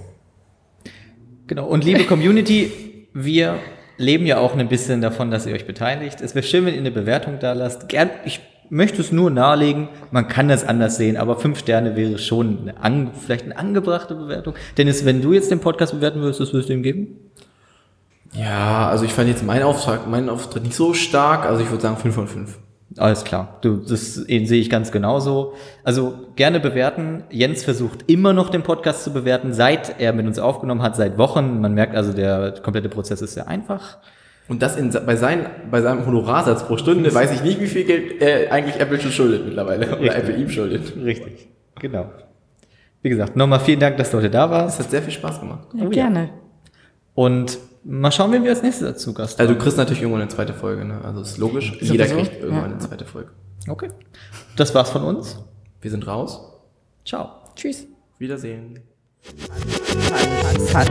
S2: Genau. Und liebe Community, wir leben ja auch ein bisschen davon, dass ihr euch beteiligt. Es wäre schön, wenn ihr eine Bewertung da lasst. Gern, ich möchte es nur nahelegen, man kann das anders sehen, aber fünf Sterne wäre schon eine an, vielleicht eine angebrachte Bewertung. Dennis, wenn du jetzt den Podcast bewerten würdest, was würdest du ihm geben?
S3: Ja, also ich fand jetzt meinen Auftrag, meinen Auftritt nicht so stark, also ich würde sagen 5 von 5.
S2: Alles klar. Du, das sehe ich ganz genauso. Also gerne bewerten. Jens versucht immer noch den Podcast zu bewerten, seit er mit uns aufgenommen hat, seit Wochen. Man merkt also, der komplette Prozess ist sehr einfach.
S3: Und das in, bei, sein, bei seinem Honorarsatz pro Stunde weiß ich nicht, wie viel Geld er eigentlich Apple schon schuldet mittlerweile. Oder
S2: Richtig.
S3: Apple ihm schuldet.
S2: Richtig. Genau. Wie gesagt, nochmal vielen Dank, dass du heute da warst.
S3: Das hat sehr viel Spaß gemacht.
S4: Ja,
S2: ja.
S4: gerne.
S2: Und mal schauen, wen wir als nächstes dazu Gast
S3: Also du kriegst natürlich irgendwann eine zweite Folge, ne? Also ist logisch.
S4: Sowieso,
S3: Jeder kriegt irgendwann
S4: ja.
S3: eine zweite Folge.
S2: Okay. Das war's von uns.
S3: Wir sind raus.
S2: Ciao.
S4: Tschüss.
S3: Wiedersehen.
S1: Hat-